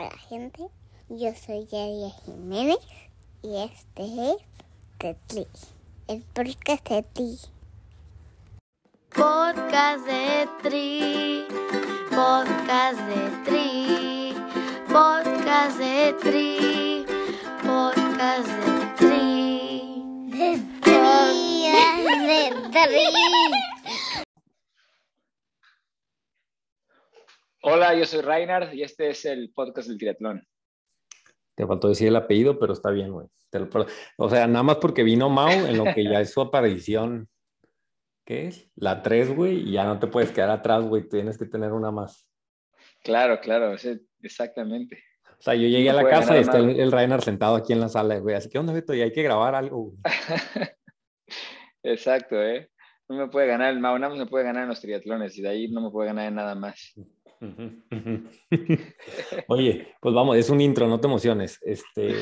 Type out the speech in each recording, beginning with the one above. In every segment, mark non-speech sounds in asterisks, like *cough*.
Hola gente, yo soy Yadia Jiménez y este es Tetli, el podcast de ti. Podcast de Tri, podcast de Tri, podcast de Tri, podcast de Tri. *laughs* De Tri, de Tri. Hola, yo soy Reinhard y este es el podcast del triatlón. Te faltó decir el apellido, pero está bien, güey. O sea, nada más porque vino Mau en lo que ya es su aparición. ¿Qué es? La 3, güey, y ya no te puedes quedar atrás, güey. Tienes que tener una más. Claro, claro, exactamente. O sea, yo llegué a la casa y está el, Reinhard sentado aquí en la sala, güey. Así que, ¿dónde, Beto? Y hay que grabar algo. *laughs* Exacto, ¿eh? No me puede ganar el Mau, nada más me puede ganar en los triatlones y de ahí no me puede ganar en nada más. Oye, pues vamos, es un intro, no te emociones. Este,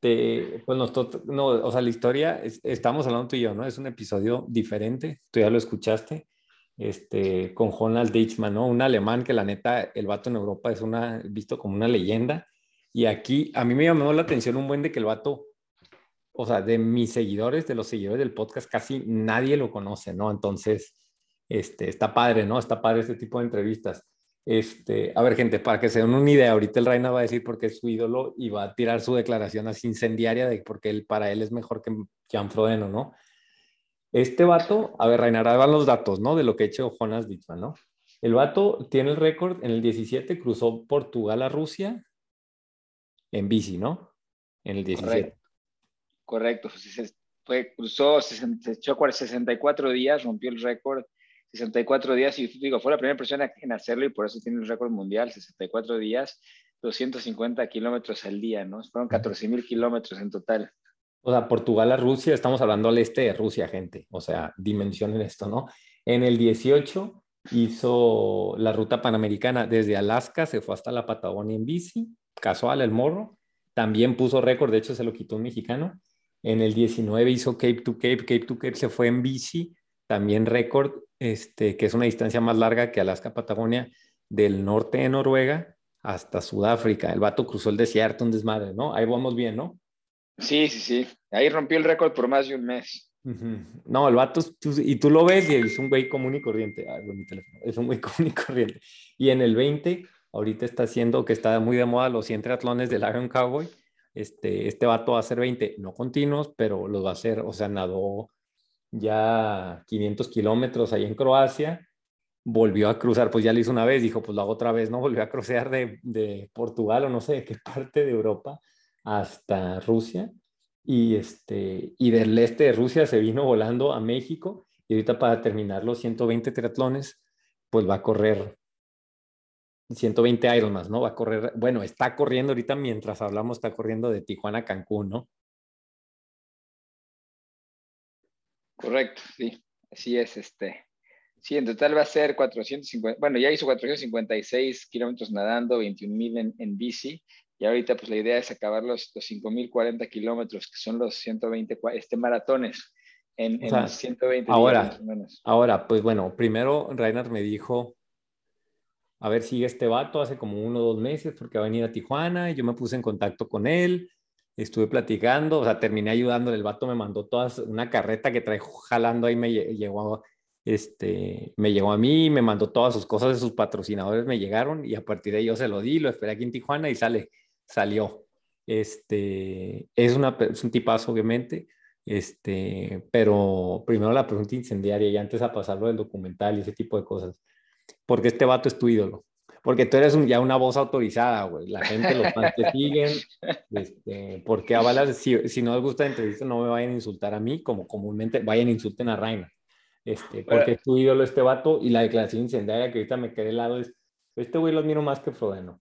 te, pues no, o sea, la historia, estamos hablando tú y yo, ¿no? Es un episodio diferente, tú ya lo escuchaste, este, con Ronald Deichmann, ¿no? Un alemán que la neta, el vato en Europa es una, visto como una leyenda. Y aquí, a mí me llamó la atención un buen de que el vato, o sea, de mis seguidores, de los seguidores del podcast, casi nadie lo conoce, ¿no? Entonces, este, está padre, ¿no? Está padre este tipo de entrevistas. Este, a ver, gente, para que se den una idea, ahorita el Reina va a decir por qué es su ídolo y va a tirar su declaración así incendiaria de porque él, para él es mejor que Jan Frodeno, ¿no? Este vato, a ver, Reina, van los datos, ¿no? De lo que ha hecho Jonas Dittman, ¿no? El vato tiene el récord, en el 17 cruzó Portugal a Rusia en bici, ¿no? En el 17. Correcto, Fue, cruzó, se echó 64 días, rompió el récord 64 días y digo, fue la primera persona en hacerlo y por eso tiene el récord mundial, 64 días, 250 kilómetros al día, ¿no? Fueron 14 mil kilómetros en total. O sea, Portugal a Rusia, estamos hablando al este de Rusia, gente. O sea, dimensionen esto, ¿no? En el 18 hizo la ruta panamericana desde Alaska, se fue hasta la Patagonia en bici, casual el morro. También puso récord, de hecho se lo quitó un mexicano. En el 19 hizo Cape to Cape, Cape to Cape se fue en bici, también récord este, que es una distancia más larga que Alaska-Patagonia, del norte de Noruega hasta Sudáfrica. El vato cruzó el desierto, un desmadre, ¿no? Ahí vamos bien, ¿no? Sí, sí, sí. Ahí rompió el récord por más de un mes. No, el vato, y tú lo ves y es un güey común y corriente. mi teléfono. Es un güey *laughs* común y corriente. Y en el 20, ahorita está haciendo que está muy de moda los 100 triatlones del Iron Cowboy. Este, este vato va a hacer 20, no continuos, pero los va a hacer, o sea, nadó ya 500 kilómetros ahí en Croacia, volvió a cruzar, pues ya lo hizo una vez, dijo, pues lo hago otra vez, ¿no? *laughs* Volvió a cruzar de, de Portugal o no sé de qué parte de Europa hasta Rusia y, este, y del este de Rusia se vino volando a México y ahorita para terminar los 120 triatlones, pues va a correr 120 Ironman, ¿no? Va a correr, bueno, está corriendo ahorita mientras hablamos, está corriendo de Tijuana a Cancún, ¿no? Correcto, sí, así es. Este. Sí, en total va a ser 450, bueno, ya hizo 456 kilómetros nadando, 21 mil en, bici, y ahorita pues la idea es acabar los, los 5.040 kilómetros, que son los 120 este, maratones, en, 120 ahora, Ahora, pues bueno, primero Reinhard me dijo, a ver, sigue este vato hace como uno o dos meses porque va a venir a Tijuana, y yo me puse en contacto con él, estuve platicando, o sea, terminé ayudándole, el vato me mandó todas, una carreta que trae jalando ahí, me llegó, este, me llegó a mí, me mandó todas sus cosas de sus patrocinadores, me llegaron y a partir de ahí yo se lo di, lo esperé aquí en Tijuana y sale, salió. Este, es, una, un tipazo, obviamente, este, pero primero la pregunta incendiaria y antes a pasarlo del documental y ese tipo de cosas, porque este vato es tu ídolo porque tú eres ya una voz autorizada, güey. La gente, los fans te siguen. *laughs* Este, porque avalas, si, si, no les gusta la entrevista, no me vayan a insultar a mí, como comúnmente vayan a insulten a Raina. Este, porque es tu ídolo este vato y la declaración incendiaria que ahorita me quedé al lado es, este güey lo admiro más que Frodeno.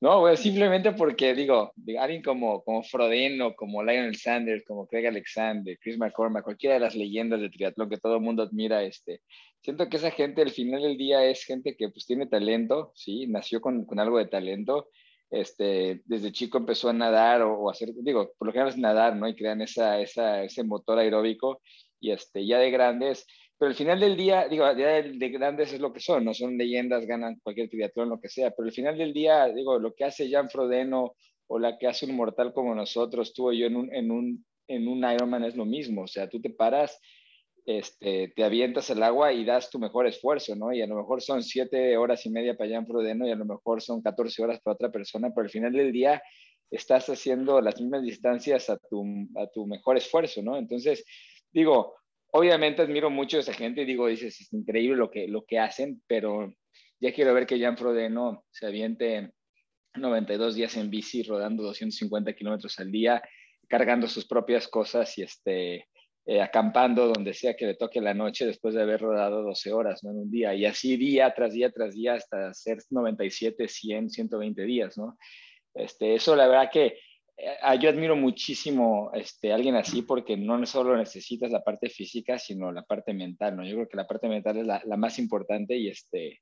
No, güey, simplemente porque digo, alguien como, como Frodeno, como Lionel Sanders, como Craig Alexander, Chris McCormack, cualquiera de las leyendas de triatlón que todo el mundo admira, este, siento que esa gente al final del día es gente que pues tiene talento, sí, nació con, con algo de talento, este, desde chico empezó a nadar o, a hacer, digo, por lo general es nadar, ¿no? Y crean esa, esa, ese motor aeróbico y este, ya de grandes pero al final del día, digo, ya de, grandes es lo que son, no son leyendas, ganan cualquier triatlón, lo que sea, pero al final del día, digo, lo que hace Jan Frodeno o la que hace un mortal como nosotros, tú o yo en un, en un, en un Ironman es lo mismo, o sea, tú te paras, este, te avientas el agua y das tu mejor esfuerzo, ¿no? Y a lo mejor son siete horas y media para Jan Frodeno y a lo mejor son 14 horas para otra persona, pero al final del día estás haciendo las mismas distancias a tu, a tu mejor esfuerzo, ¿no? Entonces, digo, obviamente admiro mucho a esa gente y digo, dices, es increíble lo que, lo que hacen, pero ya quiero ver que Jan Frodeno se aviente 92 días en bici, rodando 250 kilómetros al día, cargando sus propias cosas y este, eh, acampando donde sea que le toque la noche después de haber rodado 12 horas ¿no? en un día. Y así día tras día tras día hasta hacer 97, 100, 120 días, ¿no? Este, eso la verdad que yo admiro muchísimo este, a alguien así porque no solo necesitas la parte física, sino la parte mental, ¿no? Yo creo que la parte mental es la, la más importante y, este,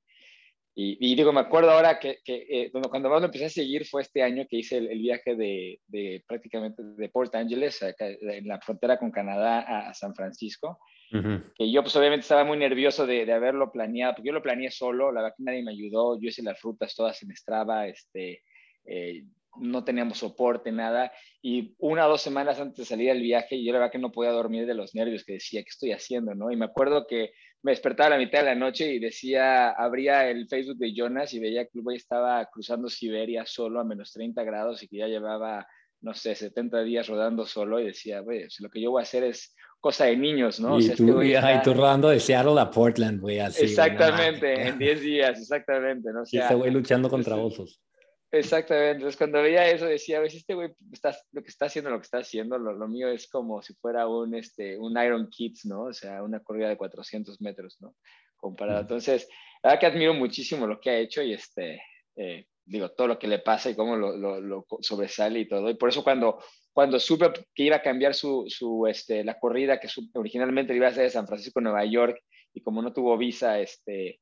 y, digo, me acuerdo ahora que, que eh, cuando más lo empecé a seguir fue este año que hice el, viaje de, de, prácticamente de Port Angeles, en la frontera con Canadá a, San Francisco, que yo pues obviamente estaba muy nervioso de, de, haberlo planeado, porque yo lo planeé solo, la verdad que nadie me ayudó, yo hice las rutas todas en Strava, este, eh, no teníamos soporte, nada. Y una o dos semanas antes de salir al viaje, yo la verdad que no podía dormir de los nervios, que decía, ¿qué estoy haciendo? ¿no? Y me acuerdo que me despertaba a la mitad de la noche y decía, abría el Facebook de Jonas y veía que el güey estaba cruzando Siberia solo a menos 30 grados y que ya llevaba, no sé, 70 días rodando solo y decía, güey, lo que yo voy a hacer es cosa de niños, ¿no? Y, o sea, tú, este y, tú rodando de Seattle a Portland, güey, así. Exactamente, en 10 días, exactamente, ¿no? O sea, y este güey luchando contra osos. Exactamente, entonces cuando veía eso decía, a este güey está, lo que está haciendo, lo que está haciendo, lo, mío es como si fuera un, este, un Iron Kids, ¿no? O sea, una corrida de 400 metros, ¿no? Comparado. Entonces, la verdad que admiro muchísimo lo que ha hecho y este, eh, digo, todo lo que le pasa y cómo lo, lo, sobresale y todo. Y por eso cuando, cuando supe que iba a cambiar su, su este, la corrida que originalmente iba a ser de San Francisco a Nueva York y como no tuvo visa, este,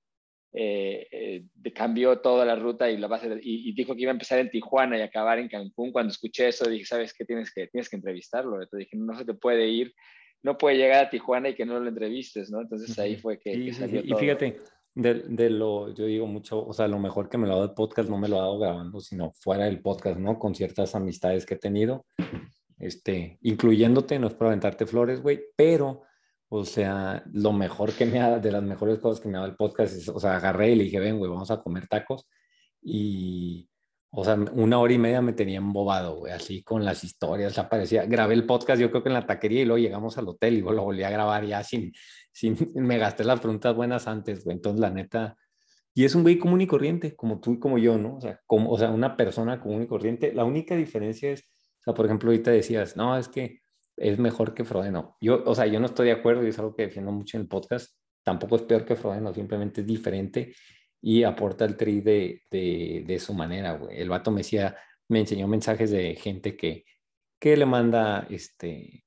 eh, eh cambió toda la ruta y, la base y, dijo que iba a empezar en Tijuana y acabar en Cancún. Cuando escuché eso dije, ¿sabes qué? Tienes que, tienes que entrevistarlo. Entonces dije, no se te puede ir, no puede llegar a Tijuana y que no lo entrevistes, ¿no? Entonces ahí fue que, salió Y fíjate, de, de, lo, yo digo mucho, o sea, lo mejor que me lo ha dado el podcast no me lo ha dado grabando, sino fuera del podcast, ¿no? Con ciertas amistades que he tenido, este, incluyéndote, no es para aventarte flores, güey, pero o sea, lo mejor que me ha, de las mejores cosas que me ha dado el podcast es, o sea, agarré y le dije, ven, güey, vamos a comer tacos. Y, o sea, una hora y media me tenía embobado, güey, así con las historias, aparecía, grabé el podcast yo creo que en la taquería y luego llegamos al hotel y luego lo volví a grabar ya sin, sin, *laughs* me gasté las preguntas buenas antes, güey, entonces la neta, y es un güey común y corriente, como tú y como yo, ¿no? O sea, como, o sea, una persona común y corriente, la única diferencia es, o sea, por ejemplo, ahorita decías, no, es que es mejor que Frodeno. Yo, o sea, yo no estoy de acuerdo y es algo que defiendo mucho en el podcast. Tampoco es peor que Frodeno, simplemente es diferente y aporta el tri de, de, de su manera, güey. El vato me decía, me enseñó mensajes de gente que, que le manda, este,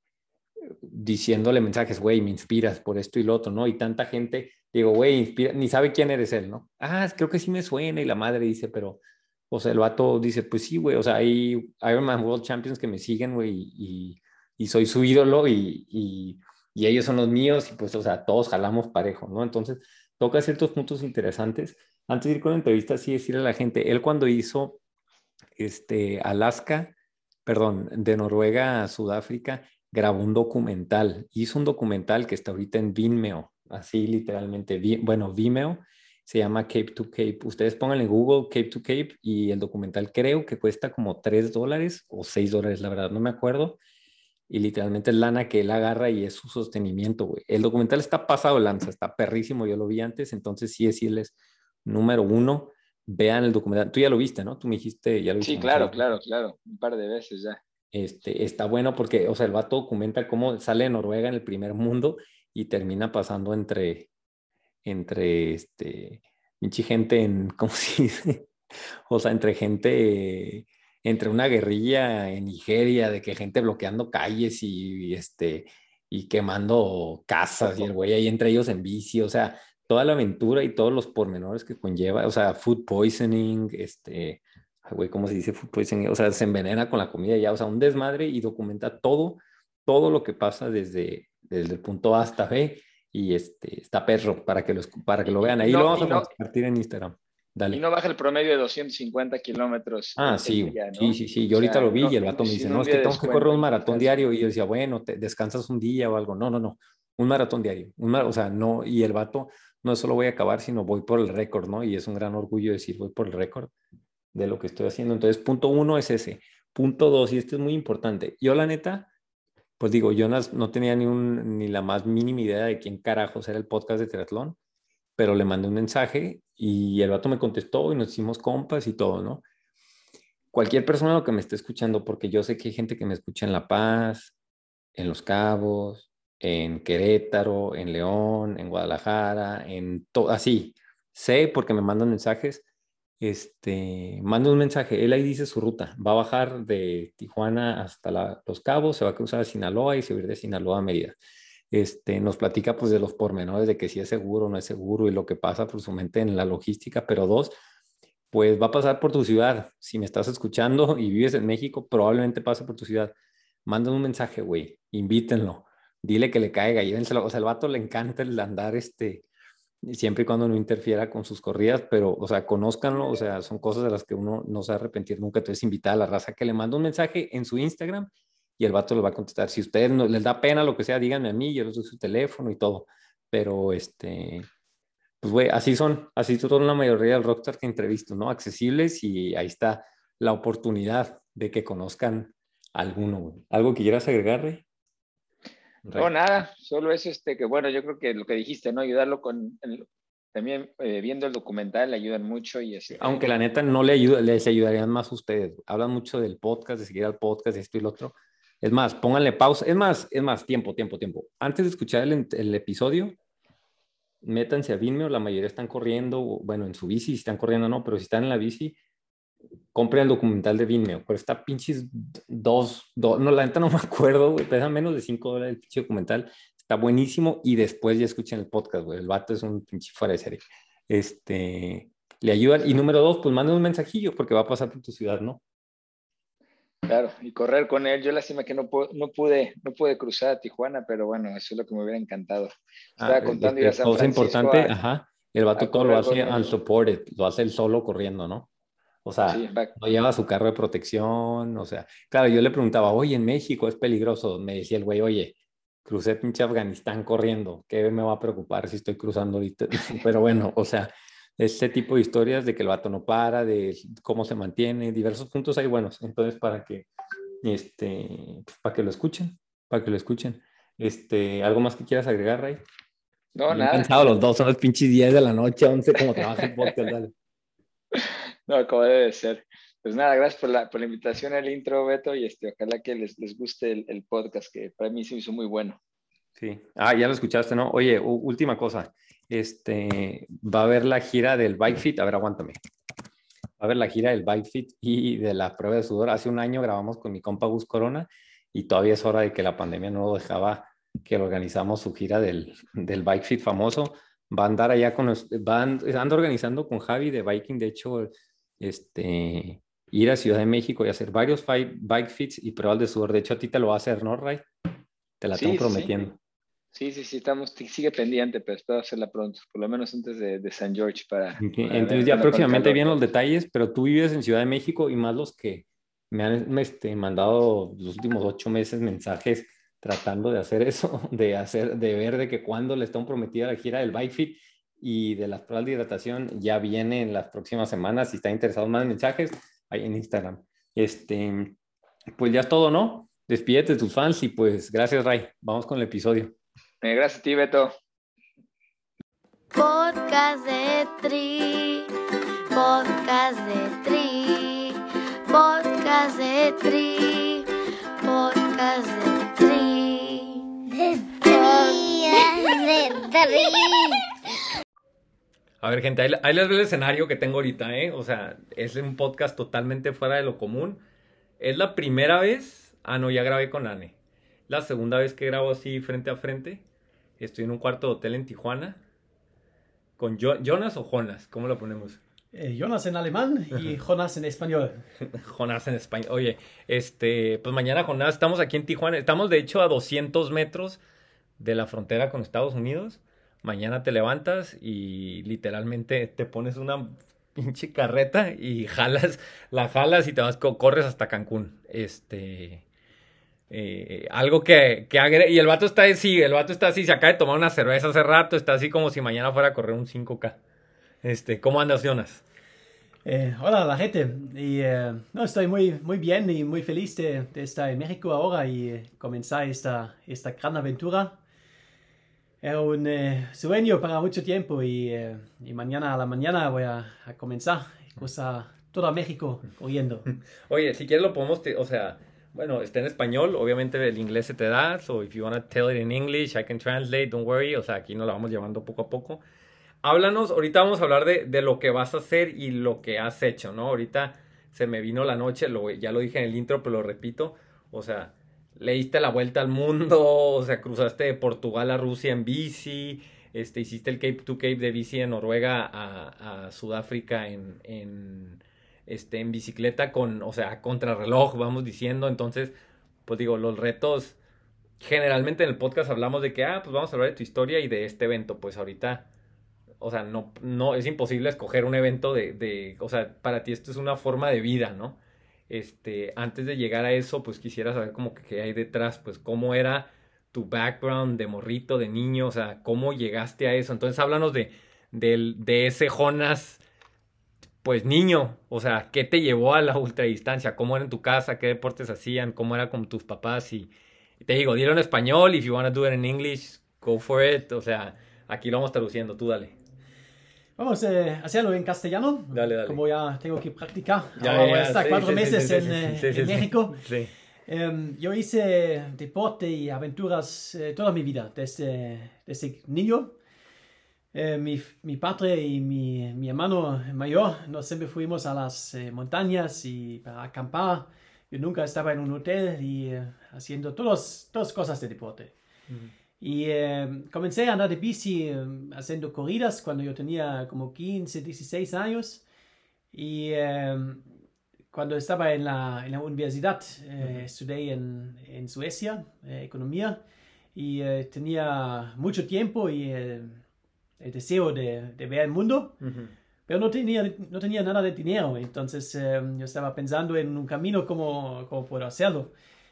diciéndole mensajes, güey, me inspiras por esto y lo otro, ¿no? Y tanta gente, digo, güey, inspira, ni sabe quién eres él, ¿no? Ah, creo que sí me suena y la madre dice, pero, o sea, el vato dice, pues sí, güey, o sea, hay Ironman World Champions que me siguen, güey, y y soy su ídolo y, y, ellos son los míos y pues, o sea, todos jalamos parejo, ¿no? Entonces, toca ciertos puntos interesantes. Antes de ir con la entrevista, sí decirle a la gente, él cuando hizo este, Alaska, perdón, de Noruega a Sudáfrica, grabó un documental. Hizo un documental que está ahorita en Vimeo, así literalmente, bueno, Vimeo, se llama Cape to Cape. Ustedes pongan en Google Cape to Cape y el documental creo que cuesta como 3 dólares o 6 dólares, la verdad, no me acuerdo y literalmente es lana que él agarra y es su sostenimiento, güey. El documental está pasado lanza, está perrísimo, yo lo vi antes, entonces sí decirles, número uno, vean el documental. Tú ya lo viste, ¿no? Tú me dijiste, ya lo viste. Sí, claro, claro, claro, un par de veces ya. Este, está bueno porque, o sea, el vato documenta cómo sale de Noruega en el primer mundo y termina pasando entre, entre, este, gente en, *laughs* ¿cómo se dice? O sea, entre gente entre una guerrilla en Nigeria, de que gente bloqueando calles y, este, y quemando casas y el güey ahí entre ellos en bici, o sea, toda la aventura y todos los pormenores que conlleva, o sea, food poisoning, este, güey, ¿cómo se dice food poisoning? O sea, se envenena con la comida ya, o sea, un desmadre y documenta todo, todo lo que pasa desde, desde el punto A hasta B Y este, está perro para que, los, para que lo vean. Ahí No, lo vamos y a no- compartir en Instagram. Dale. Y no baja el promedio de 250 kilómetros. Ah, sí, día, ¿no? sí, sí, sí. O Yo ahorita sea, lo vi no- y el vato me sin dice, no, es que tengo que correr un maratón diario. Y yo decía, bueno, te descansas un día o algo. No, no, no. Un maratón diario. Un mar- o sea, no. Y el vato no solo voy a acabar, sino voy por el récord, ¿no? Y es un gran orgullo decir, voy por el récord de lo que estoy haciendo. Entonces, punto uno es ese. Punto dos, y este es muy importante. Yo, la neta, pues digo, Jonas no tenía ni, un, ni la más mínima idea de quién carajos era el podcast de triatlón, pero le mandé un mensaje y el vato me contestó y nos hicimos compas y todo, ¿no? Cualquier persona que me esté escuchando, porque yo sé que hay gente que me escucha en La Paz, en Los Cabos, en Querétaro, en León, en Guadalajara, en todo, así. Sé porque me mandan mensajes. Este, manda un mensaje, él ahí dice su ruta, va a bajar de Tijuana hasta Los Cabos, se va a cruzar a Sinaloa y se va a ir de Sinaloa a Mérida. Este, nos platica pues de los pormenores de que si es seguro o no es seguro y lo que pasa por su mente en la logística, pero dos, pues va a pasar por tu ciudad. Si me estás escuchando y vives en México, probablemente pase por tu ciudad. Manda un mensaje, güey, invítenlo, dile que le caiga, llévenselo. O sea, el vato le encanta el andar este, siempre y cuando no interfiera con sus corridas, pero, o sea, conózcanlo, o sea, son cosas de las que uno no se va a arrepentir nunca. Entonces, invitar a la raza que le manda un mensaje en su Instagram y el vato le va a contestar. Si a ustedes no, les da pena lo que sea, díganme a mí, yo les doy su teléfono y todo. Pero, este, pues, güey, así son, así son la mayoría del rockstar que entrevisto, ¿no? Accesibles y ahí está la oportunidad de que conozcan a alguno, güey. ¿Algo que quieras agregar, Rey? Rey. No, nada, solo es este que, bueno, yo creo que lo que dijiste, ¿no? Ayudarlo con, el- también eh, viendo el documental le ayudan mucho y este, Aunque la neta no le ayuda, les ayudarían más a ustedes. Hablan mucho del podcast, de seguir al podcast, esto y lo otro. Es más, pónganle pausa. Es más, es más, tiempo, tiempo, tiempo. Antes de escuchar el, episodio, métanse a Vimeo. La mayoría están corriendo, bueno, en su bici, si están corriendo no, pero si están en la bici, compren el documental de Vimeo. Pero está pinches dos, dos, no, la neta no *laughs* me acuerdo, güey. Pesa menos de cinco dólares el pinche documental. Está buenísimo y después ya escuchen el podcast, güey. El vato es un pinche fuera de serie. Este, le ayudan. Y número dos, pues manden un mensajillo porque va a pasar por tu ciudad, ¿no? Claro, y correr con él. Yo lástima que no, no pude, no pude cruzar a Tijuana, pero bueno, eso es lo que me hubiera encantado. Estaba Ah, contando ir a que San cosa importante, a- ajá. El vato a todo lo hace unsupported, lo hace él solo corriendo, ¿no? O sea, sí, no lleva su carro de protección, o sea, claro, yo le preguntaba, oye, en México es peligroso. Me decía el güey, oye, crucé pinche Afganistán corriendo, ¿qué me va a preocupar si estoy cruzando ahorita? *laughs* Pero bueno, o sea, este tipo de historias de que el vato no para, de cómo se mantiene, diversos puntos hay buenos. Entonces, para que, este, pues, para que lo escuchen, para que lo escuchen. Este, ¿algo más que quieras agregar, Ray? no, Bien nada. cansados los dos, son los pinches 10 de la noche, 11 como trabaja el podcast, *laughs* dale. No, como debe de ser. Pues nada, gracias por la, por la invitación al intro, Beto, y este, ojalá que les, les guste el, el podcast, que para mí se hizo muy bueno. Sí. Ah, ya lo escuchaste, ¿no? Oye, última cosa. Este, va a haber la gira del Bike Fit. A ver, aguántame. Va a haber la gira del Bike Fit y de la prueba de sudor. Hace un año grabamos con mi compa Gus Corona y todavía es hora de que la pandemia no dejaba que organizamos su gira del, del Bike Fit famoso. Va a andar allá con los, van, anda organizando con Javi de Biking, de hecho, este, ir a Ciudad de México y hacer varios Bike Fits y pruebas de sudor. De hecho, a ti te lo va a hacer, ¿no, Ray? Te la Sí, tengo sí, sí. Sí, sí, sí, estamos, sigue pendiente, pero espero hacerla pronto, por lo menos antes de, de San George para... Ok, para Entonces ya próximamente vienen los detalles, pero tú vives en Ciudad de México y más los que me han este, mandado los últimos ocho meses mensajes tratando de hacer eso, *laughs* de hacer, de ver de que cuando le están prometida la gira del Bike Fit y de las pruebas de hidratación ya viene en las próximas semanas. Si están interesados más en mensajes, ahí en Instagram. Este, pues ya es todo, ¿no? Despídete de tus fans y pues gracias, Ray. Vamos con el episodio. Eh, gracias a ti, Beto. Podcast de Tri, podcast de Tri, podcast de Tri, podcast de Tri. De trías, de trías. A ver, gente, ahí, ahí les veo el escenario que tengo ahorita, ¿eh? O sea, es un podcast totalmente fuera de lo común. Es la primera vez. Ah, no, ya grabé con Anne. La segunda vez que grabo así frente a frente. Estoy en un cuarto de hotel en Tijuana. ¿Con Jo- Jonas o Jonas? ¿Cómo lo ponemos? Eh, Jonas en alemán y *laughs* Jonas en español. Jonás en España. Oye, este, pues mañana Jonás, estamos aquí en Tijuana. Estamos de hecho a 200 metros de la frontera con Estados Unidos, mañana te levantas y literalmente te pones una pinche carreta y *laughs* jalas, la jalas y te vas, corres hasta Cancún. Este, eh, algo que, que agre y el vato está así, el vato está así, se acaba de tomar una cerveza hace rato, está así como si mañana fuera a correr un 5K. Este, ¿cómo andas, Jonas? Eh, hola la gente, y, eh, no, estoy muy, muy bien y muy feliz de, de estar en México ahora y eh, comenzar esta, esta gran aventura. Era un eh, sueño para mucho tiempo y, eh, y mañana a la mañana voy a, a comenzar, cosa toda México corriendo. *laughs* Oye, si quieres lo podemos, o sea, bueno, está en español, obviamente el inglés se te da, so if you want to tell it in English, I can translate, don't worry, o sea, aquí nos la vamos llevando poco a poco. Háblanos, ahorita vamos a hablar de, de lo que vas a hacer y lo que has hecho, ¿no? Ahorita se me vino la noche, lo, ya lo dije en el intro, pero lo repito, o sea, le diste la vuelta al mundo, *laughs* o sea, cruzaste de Portugal a Rusia en bici, este, hiciste el Cape to Cape de bici en Noruega a, a Sudáfrica en, en, este, en bicicleta con, o sea, contrarreloj, vamos diciendo. Entonces, pues digo, los retos, generalmente en el podcast hablamos de que, ah, pues vamos a hablar de tu historia y de este evento. Pues ahorita, o sea, no, no, es imposible escoger un evento de, de, o sea, para ti esto es una forma de vida, ¿no? Este, antes de llegar a eso, pues quisiera saber como que qué hay detrás, pues cómo era tu background de morrito, de niño, o sea, cómo llegaste a eso. Entonces, háblanos de, del- de ese Jonas, pues niño, o sea, ¿qué te llevó a la ultradistancia? ¿Cómo era en tu casa? ¿Qué deportes hacían? ¿Cómo era con tus papás? Y, y te digo, dilo en español, if you want to do it in English, go for it. O sea, aquí lo vamos traduciendo, tú dale. Vamos eh, a hacerlo en castellano, Dale, dale. como ya tengo que practicar. Ya, Ahora voy ya, a estar sí, cuatro sí, meses sí, en, eh. México. Yo hice deporte y aventuras eh, toda mi vida, desde, desde niño. Eh, mi, mi padre y mi, mi hermano mayor nos siempre fuimos a las eh, montañas y para acampar. Yo nunca estaba en un hotel y eh, haciendo todas todas cosas de deporte. Y eh, comencé a andar de bici eh, haciendo corridas cuando yo tenía como 15, 16 años. Y cuando estaba en la, en la universidad, estudié en, en Suecia, economía, y tenía mucho tiempo y el deseo de, de ver el mundo, Ujú. pero no tenía, no tenía nada de dinero. Entonces eh, yo estaba pensando en un camino como, como puedo hacerlo.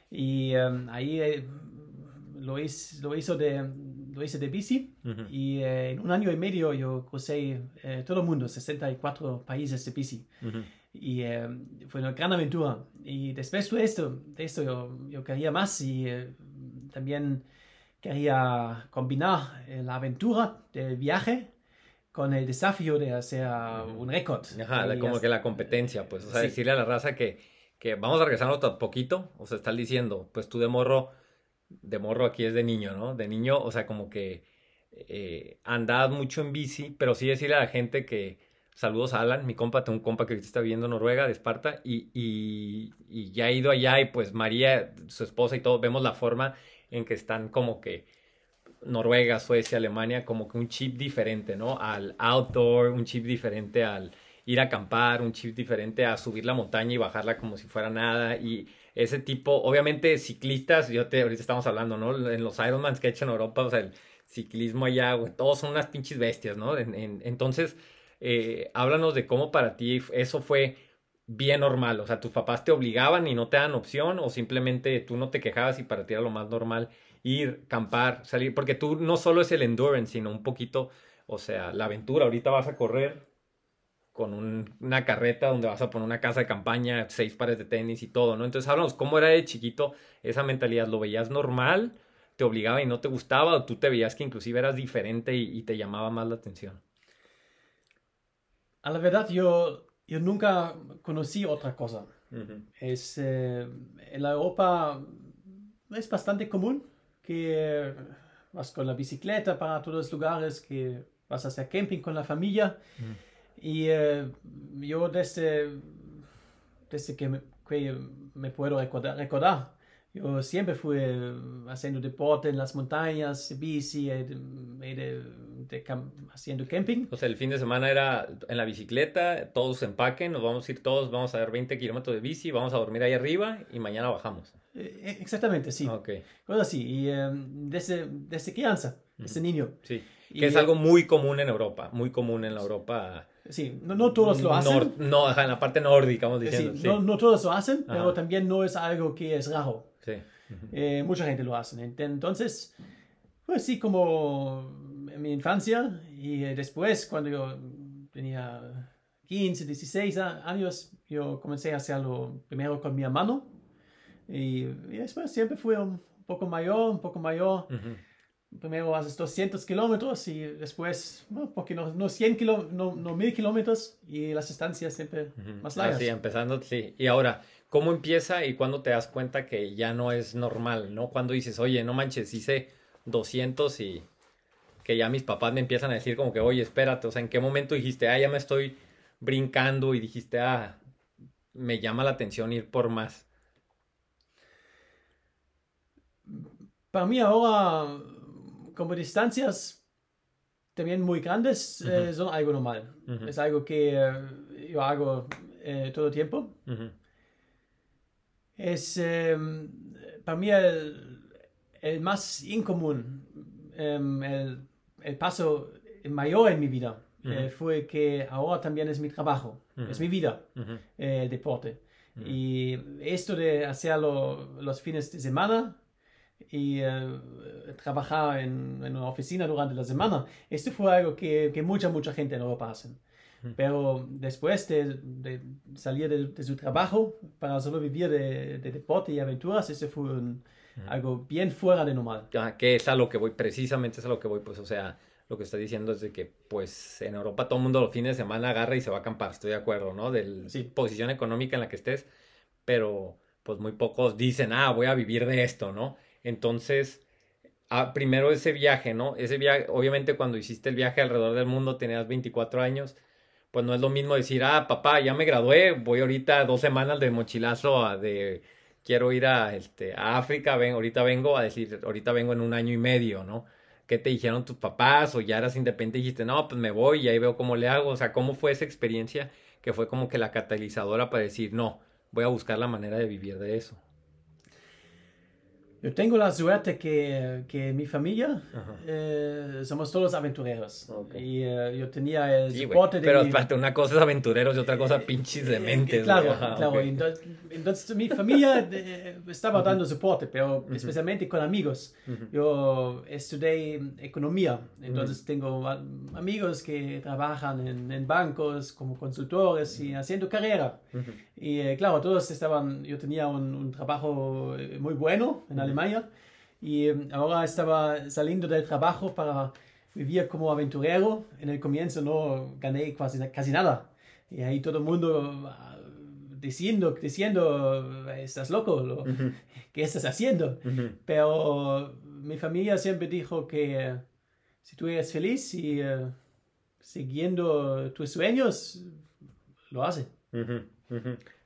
Y eh, ahí eh, lo, hice, lo, hizo de, lo hice de bici. Ujú. Y eh, en un año y medio yo crucé eh, todo el mundo, 64 países de bici. Ujú. Y eh, fue una gran aventura. Y después de esto, de esto yo, yo quería más y eh, también quería combinar eh, la aventura del viaje con el desafío de hacer un récord. Ajá, Y como que la competencia, pues, o sea, Sí. decirle a la raza que, que vamos a regresarnos un poquito, o sea, están diciendo, pues tú de morro, de morro aquí es de niño, ¿no? De niño, o sea, como que eh, andabas mucho en bici, pero sí decirle a la gente que, saludos a Alan, mi compa, tengo un compa que está viviendo en Noruega, de Esparta, y, y, y ya ha ido allá, y pues María, su esposa y todo, vemos la forma en que están como que Noruega, Suecia, Alemania, como que un chip diferente, ¿no? Al outdoor, un chip diferente al ir a acampar, un chip diferente a subir la montaña y bajarla como si fuera nada. Y ese tipo, obviamente, ciclistas, yo ahorita estamos hablando, ¿no? En los Ironmans que he hecho en Europa, o sea, el ciclismo allá, güey, todos son unas pinches bestias, ¿no? En- en- entonces, eh, háblanos de cómo para ti eso fue bien normal, o sea, tus papás te obligaban y no te dan opción, o simplemente tú no te quejabas y para ti era lo más normal ir, campar, salir, porque tú no solo es el endurance, sino un poquito, o sea, la aventura, ahorita vas a correr con un- una carreta donde vas a poner una casa de campaña, seis pares de tenis y todo, ¿no? Entonces, háblanos, ¿cómo era de chiquito esa mentalidad? ¿Lo veías normal? ¿Te obligaba y no te gustaba? ¿O tú te veías que inclusive eras diferente y, y te llamaba más la atención? A la verdad, yo, yo nunca conocí otra cosa. Ujú. Es, eh, en la Europa es bastante común que vas con la bicicleta para todos los lugares, que vas a hacer camping con la familia. Y eh, yo desde, desde que, me, que me puedo recordar, recordar, yo siempre fui eh, haciendo deporte en las montañas, bici, he de, he de de cam- haciendo camping. O sea, el fin de semana era en la bicicleta, todos empaquen, nos vamos a ir todos, vamos a dar 20 kilómetros de bici, vamos a dormir ahí arriba y mañana bajamos. Eh, Exactamente, sí. Ok, Cosas así. Y eh, desde, desde crianza, desde niño. sí. Y, Que es eh, algo muy común en Europa, muy común en la Europa. Sí, no, no todos lo hacen. no, en la parte nórdica, vamos Sí, diciendo. Sí, No, no todos lo hacen, pero Ajá. también no es algo que es raro. Sí. Eh, mucha gente lo hace. Ent- Entonces, pues sí, como en mi infancia y eh, después, cuando yo tenía 15, 16 a- años, yo comencé a hacerlo primero con mi hermano y, y después siempre fui un poco mayor, un poco mayor. Primero haces 200 kilómetros y después, no, porque no, no 100 kilómetros, no, no 1000 kilómetros y las estancias siempre más Ah, largas. sí, empezando, sí. Y ahora, ¿cómo empieza y cuándo te das cuenta que ya no es normal, no? Cuando dices, oye, no manches, hice 200 y que ya mis papás me empiezan a decir como que, oye, espérate, o sea, ¿en qué momento dijiste, ah, ya me estoy brincando y dijiste, ah, me llama la atención ir por más? Para mí ahora, como distancias también muy grandes, eh, Ujú. son algo normal. Es algo que eh, yo hago eh, todo el tiempo. Ujú, Es eh, para mí el, el más incomún, em, el, el paso mayor en mi vida eh, fue que ahora también es mi trabajo, es mi vida, eh, el deporte. Y esto de hacerlo los fines de semana y eh, trabajar en, en una oficina durante la semana, esto fue algo que, que mucha, mucha gente en Europa hacen. Pero después de, de salir de, de su trabajo para solo vivir de, de deporte y aventuras, eso fue un- algo bien fuera de normal. Ah, que es a lo que voy, precisamente es a lo que voy, pues, o sea, lo que está diciendo es de que, pues, en Europa todo el mundo los fines de semana agarra y se va a acampar, estoy de acuerdo, ¿no? De la Sí. posición económica en la que estés, pero, pues, muy pocos dicen, ah, voy a vivir de esto, ¿no? Entonces, ah, primero ese viaje, ¿no? Ese viaje, obviamente cuando hiciste el viaje alrededor del mundo tenías 24 años, pues no es lo mismo decir, ah, papá, ya me gradué, voy ahorita dos semanas de mochilazo a de quiero ir a, este, a África, ven, ahorita vengo a decir, ahorita vengo en un año y medio, ¿no? ¿Qué te dijeron tus papás? O ya eras independiente y dijiste, no, pues me voy y ahí veo cómo le hago. O sea, ¿cómo fue esa experiencia que fue como que la catalizadora para decir, no, voy a buscar la manera de vivir de eso? Yo tengo la suerte que, que mi familia eh, somos todos aventureros. Ok. Y eh, yo tenía el Sí, soporte de Pero mi- una cosa es aventureros y otra cosa pinches Eh, dementes. Claro. Ajá, claro. ok. Entonces, entonces mi familia eh, estaba dando soporte, pero especialmente con amigos. Yo estudié economía, entonces tengo amigos que trabajan en, en bancos como consultores y haciendo carrera. Y eh, claro, todos estaban, yo tenía un, un trabajo eh, muy bueno en Alemania y eh, ahora estaba saliendo del trabajo para vivir como aventurero. En el comienzo no gané casi, casi nada. Y ahí todo el mundo ah, diciendo, diciendo, estás loco, lo- Ujú. ¿qué estás haciendo? Ujú. Pero mi familia siempre dijo que si tú eres feliz y eh, siguiendo tus sueños, lo hace.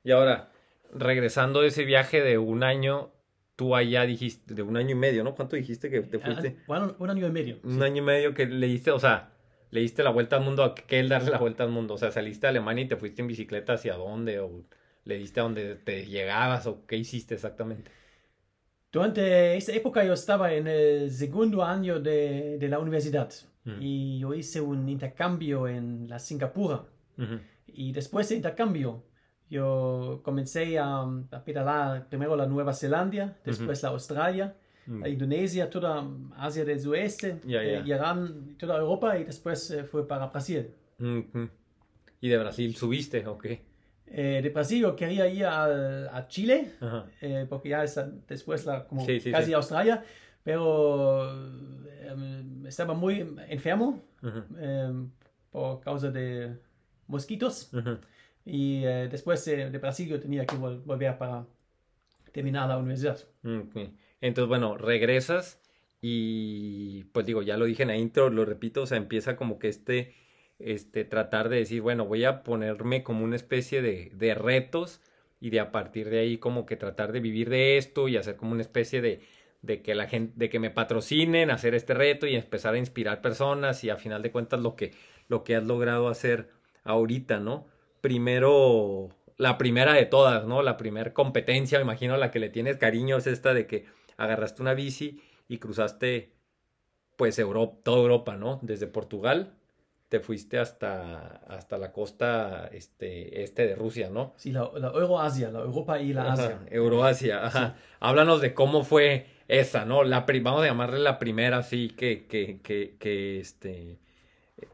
Y ahora, regresando de ese viaje de un año, tú allá dijiste, de un año y medio, ¿no? ¿Cuánto dijiste que te fuiste? Ah, Bueno, un año y medio. Un año y medio que le diste, o sea, le diste la vuelta al mundo, ¿a qué darle la vuelta al mundo? O sea, saliste a Alemania y te fuiste en bicicleta hacia dónde, o le diste a donde te llegabas, o qué hiciste exactamente. Durante esa época yo estaba en el segundo año de, de la universidad Mm. y yo hice un intercambio en la Singapur. Ujú, Y después del intercambio yo comencé a, a pedalar primero la Nueva Zelanda, después la Australia, Mm. la Indonesia, toda Asia del Ya, eh, ya. Irán, toda Europa y después eh, fue para Brasil. ¿Y de Brasil subiste o qué? Eh, de Brasil yo quería ir al- a, Chile, eh, porque ya es después la, como Sí, sí, casi sí. Australia, pero eh, estaba muy enfermo eh, por causa de mosquitos. Y eh, después de, de Brasil yo tenía que vol- volver para terminar la universidad. Ok. Entonces, bueno, regresas y pues digo, ya lo dije en la intro, lo repito, o sea, empieza como que este, este, tratar de decir, bueno, voy a ponerme como una especie de, de retos y de a partir de ahí como que tratar de vivir de esto y hacer como una especie de, de que la gente, de que me patrocinen, hacer este reto y empezar a inspirar personas y a final de cuentas lo que, lo que has logrado hacer ahorita, ¿no? Primero, la primera de todas, ¿no? La primera competencia, me imagino, la que le tienes cariño es esta de que agarraste una bici y cruzaste, pues, Europa, toda Europa, ¿no? Desde Portugal te fuiste hasta, hasta la costa este, este de Rusia, ¿no? Sí, la, la Euroasia, la Europa y la Asia. Ajá, Euroasia, ajá. Háblanos de cómo fue esa, ¿no? La vamos a llamarle la primera, así que, que, que, que este,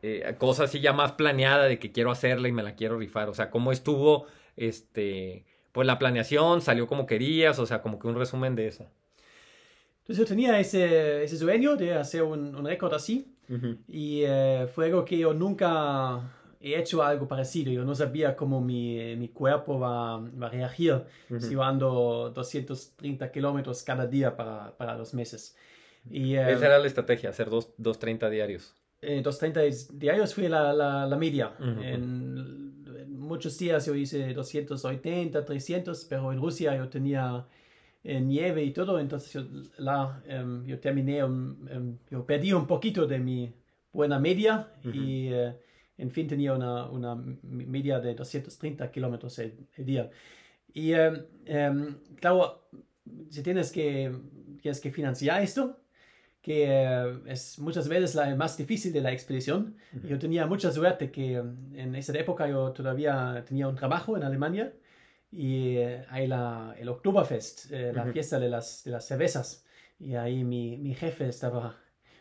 eh, cosa así ya más planeada de que quiero hacerla y me la quiero rifar, o sea, cómo estuvo, este, pues la planeación, salió como querías, o sea, como que un resumen de esa. Entonces yo tenía ese, ese sueño de hacer un, un récord así y eh, fue algo que yo nunca he hecho algo parecido. Yo no sabía cómo mi, mi cuerpo va, va a reagir si yo ando 230 kilómetros cada día para, para dos meses. Y eh, Esa era la estrategia, hacer dos, dos 30 diarios. Eh, 230 diarios fue la, la, la media. Ujú. en, en muchos días yo hice 280, 300, pero en Rusia yo tenía eh, nieve y todo, entonces yo, la, em, yo terminé, um, em, yo perdí un poquito de mi buena media y eh, en fin tenía una, una media de 230 kilómetros el, el día. Y claro, si tienes que, tienes que financiar esto, que eh, es muchas veces la más difícil de la expedición. Yo tenía mucha suerte que eh, en esa época yo todavía tenía un trabajo en Alemania y eh, hay la, el Oktoberfest, eh, la Ujú. fiesta de las, de las cervezas. Y ahí mi, mi jefe estaba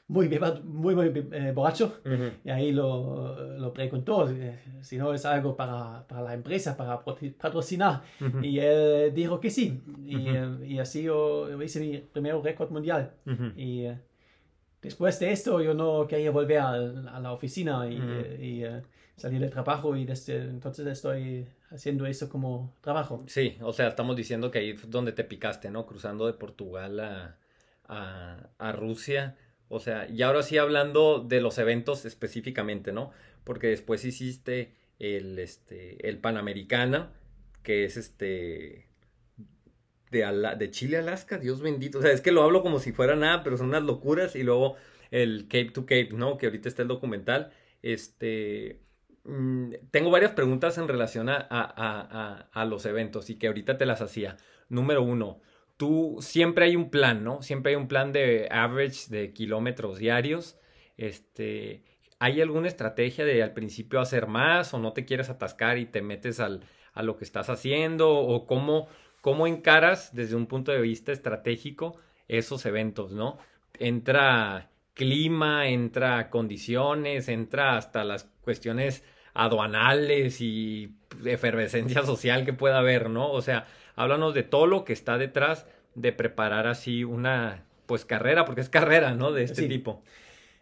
muy, beba- muy, muy eh, borracho. Y ahí lo, lo preguntó eh, si no es algo para, para la empresa, para patrocinar. Y él dijo que sí. Y, eh, y así yo, yo hice mi primer récord mundial. Y después de esto yo no quería volver a, la oficina y, eh, salir del trabajo y desde entonces estoy haciendo eso como trabajo. Sí, o sea, estamos diciendo que ahí es donde te picaste, ¿no? Cruzando de Portugal a, a, a Rusia. O sea, y ahora sí hablando de los eventos específicamente, ¿no? Porque después hiciste el, este, el Panamericana, que es este... De, Chile Alaska, Dios bendito. O sea, es que lo hablo como si fuera nada, pero son unas locuras. Y luego el Cape to Cape, ¿no? Que ahorita está el documental. Este, mm, tengo varias preguntas en relación a, a- a- a- a los eventos y que ahorita te las hacía. Número uno, tú siempre hay un plan, ¿no? Siempre hay un plan de average de kilómetros diarios. Este, ¿hay alguna estrategia de al principio hacer más o no te quieres atascar y te metes al, a lo que estás haciendo? ¿O cómo, cómo encaras desde un punto de vista estratégico esos eventos, ¿no? Entra clima, entra condiciones, entra hasta las cuestiones aduanales y efervescencia social que pueda haber, ¿no? O sea, háblanos de todo lo que está detrás de preparar así una, pues carrera, porque es carrera, ¿no? De este Sí. tipo.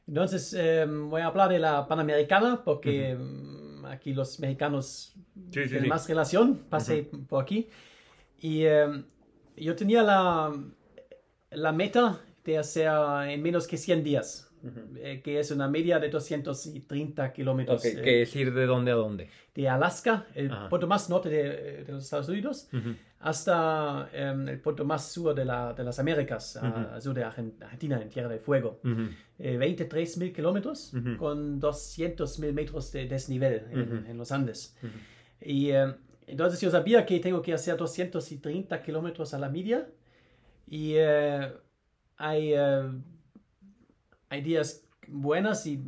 Entonces eh, voy a hablar de la Panamericana porque mm, aquí los mexicanos Sí, sí, tienen más relación, pasé por aquí. Y eh, yo tenía la, la meta de hacer en menos que 100 días, eh, que es una media de 230 kilómetros Ok, eh, que es ir de dónde a dónde. de Alaska, el Ajá. punto más norte de, de los Estados Unidos, hasta em, el punto más sur de, la- de las Américas, a- Ujú. al sur de Argen- Argentina, en Tierra de Fuego. Ujú. Eh, 23 mil kilómetros con 200 mil metros de desnivel en, en los Andes. Y eh, entonces yo sabía que tengo que hacer 230 kilómetros a la media. Y eh, hay, eh, hay días buenas y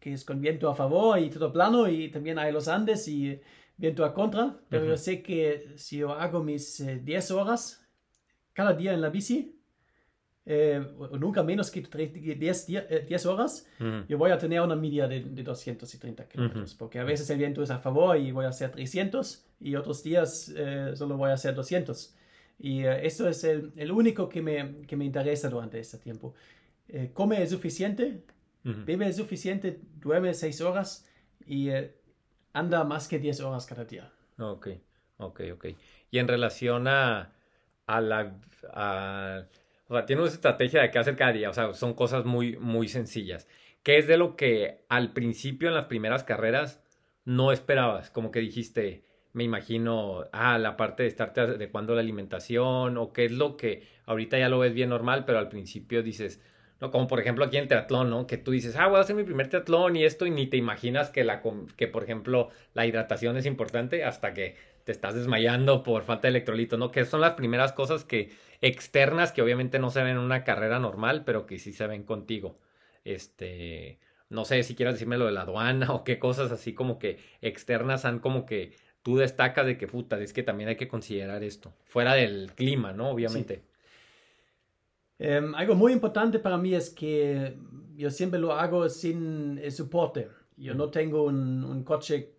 que es con viento a favor y todo plano. Y también hay los Andes y viento a contra. Pero Ujú. yo sé que si yo hago mis eh, 10 horas cada día en la bici, eh, nunca menos que 10, día- eh, 10 horas, Ujú. yo voy a tener una media de, de 230 kilómetros, porque a veces el viento es a favor y voy a hacer 300 y otros días eh, solo voy a hacer 200. Y eh, esto es el, el único que me, que me interesa durante este tiempo. Eh, come el suficiente, Ujú. bebe el suficiente, duerme 6 horas y eh, anda más que 10 horas cada día. Ok, ok, ok. Y en relación a, a la... a- o sea, tiene una estrategia de qué hacer cada día, o sea, son cosas muy, muy sencillas. ¿Qué es de lo que al principio en las primeras carreras no esperabas? Como que dijiste, me imagino, ah, la parte de estarte adecuando la alimentación o qué es lo que ahorita ya lo ves bien normal, pero al principio dices, no, como por ejemplo aquí en triatlón, ¿no? Que tú dices, ah, voy a hacer mi primer triatlón y esto y ni te imaginas que la que por ejemplo la hidratación es importante hasta que te estás desmayando por falta de electrolito, ¿no? Que son las primeras cosas que externas que obviamente no se ven en una carrera normal, pero que sí se ven contigo. Este, no sé si quieras decirme lo de la aduana *laughs* o qué cosas así como que externas han como que tú destacas de que puta, es que también hay que considerar esto, fuera del clima, ¿no? Obviamente. Em, algo muy importante para mí es que yo siempre lo hago sin el soporte. Yo no tengo un, un coche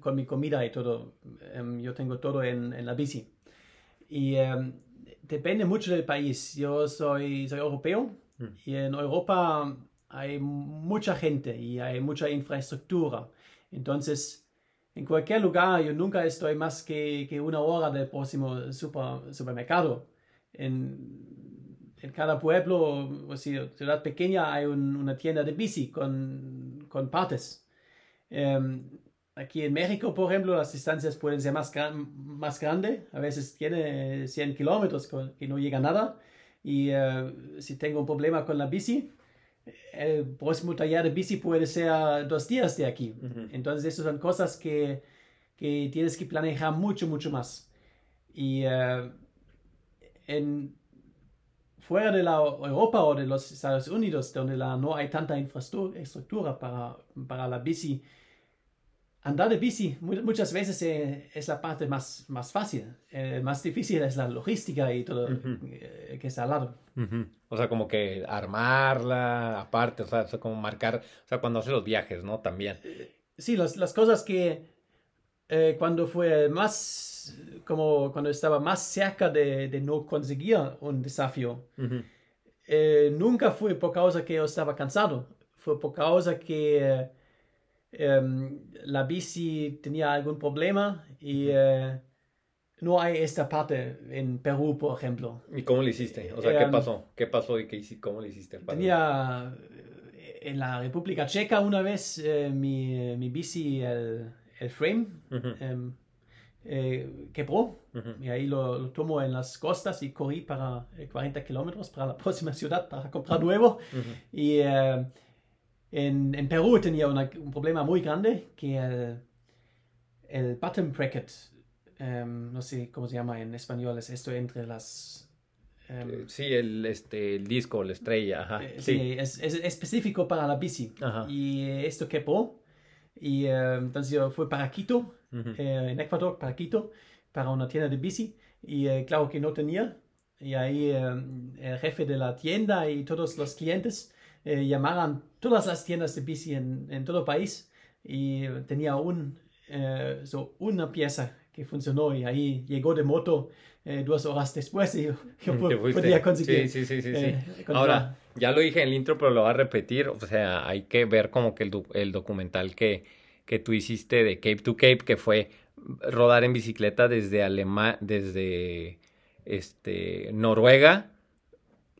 con mi comida y todo. Em, yo tengo todo en, en la bici. Y em, depende mucho del país. Yo soy, soy europeo mm. y en Europa hay mucha gente y hay mucha infraestructura. Entonces, en cualquier lugar yo nunca estoy más que, que una hora del próximo super, supermercado. En, en, cada pueblo o ciudad pequeña hay una tienda de bici con, con partes. Um, aquí en México, por ejemplo, las distancias pueden ser más, más grandes. A veces tiene 100 kilómetros que no llega nada. Y uh, si tengo un problema con la bici, el próximo taller de bici puede ser dos días de aquí. Entonces, esas son cosas que, que, tienes que planear mucho, mucho más. Y uh, en, fuera de la Europa o de los Estados Unidos, donde la, no hay tanta infraestructura para, para la bici, andar de bici muchas veces eh, es la parte más, más fácil. Eh, más difícil es la logística y todo eh, que está al lado. O sea, como que armarla aparte, o sea, como marcar, o sea, cuando hace los viajes, ¿no? También. Sí, las, las cosas que cuando fue más, como cuando estaba más cerca de, de no conseguir un desafío, nunca fue por causa que yo estaba cansado, fue por causa que Em, la bici tenía algún problema y eh, no hay esta parte en Perú, por ejemplo. ¿Y cómo le hiciste? O sea, ¿qué em, pasó? ¿Qué pasó y qué, cómo le hiciste? Tenía eh, en la República Checa una vez eh, mi, mi, bici, el, el frame, em, quebró y ahí lo, lo, tomo en las costas y corrí para 40 kilómetros para la *laughs* próxima ciudad para comprar nuevo y en, en Perú tenía una, un problema muy grande que el, el button bracket, um, no sé cómo se llama en español, es esto entre las... Um, sí, el, este, el disco, la estrella, ajá. Eh, sí, sí es, es, específico para la bici. Ajá. Y esto quebró. Y uh, entonces yo fui para Quito, uh -huh. eh, en Ecuador, para Quito, para una tienda de bici. Y eh, claro que no tenía. Y ahí el jefe de la tienda y todos los clientes eh, llamaran todas las tiendas de bici en, en todo el país y tenía un, eh, so una pieza que funcionó y ahí llegó de moto eh, dos horas después y *laughs* yo, podía conseguir. Sí, sí, sí, sí. sí. Ahora, ya lo dije en el intro, pero lo voy a repetir. O sea, hay que ver como que el, el documental que, que tú hiciste de Cape to Cape, que fue rodar en bicicleta desde Alemania, desde este, Noruega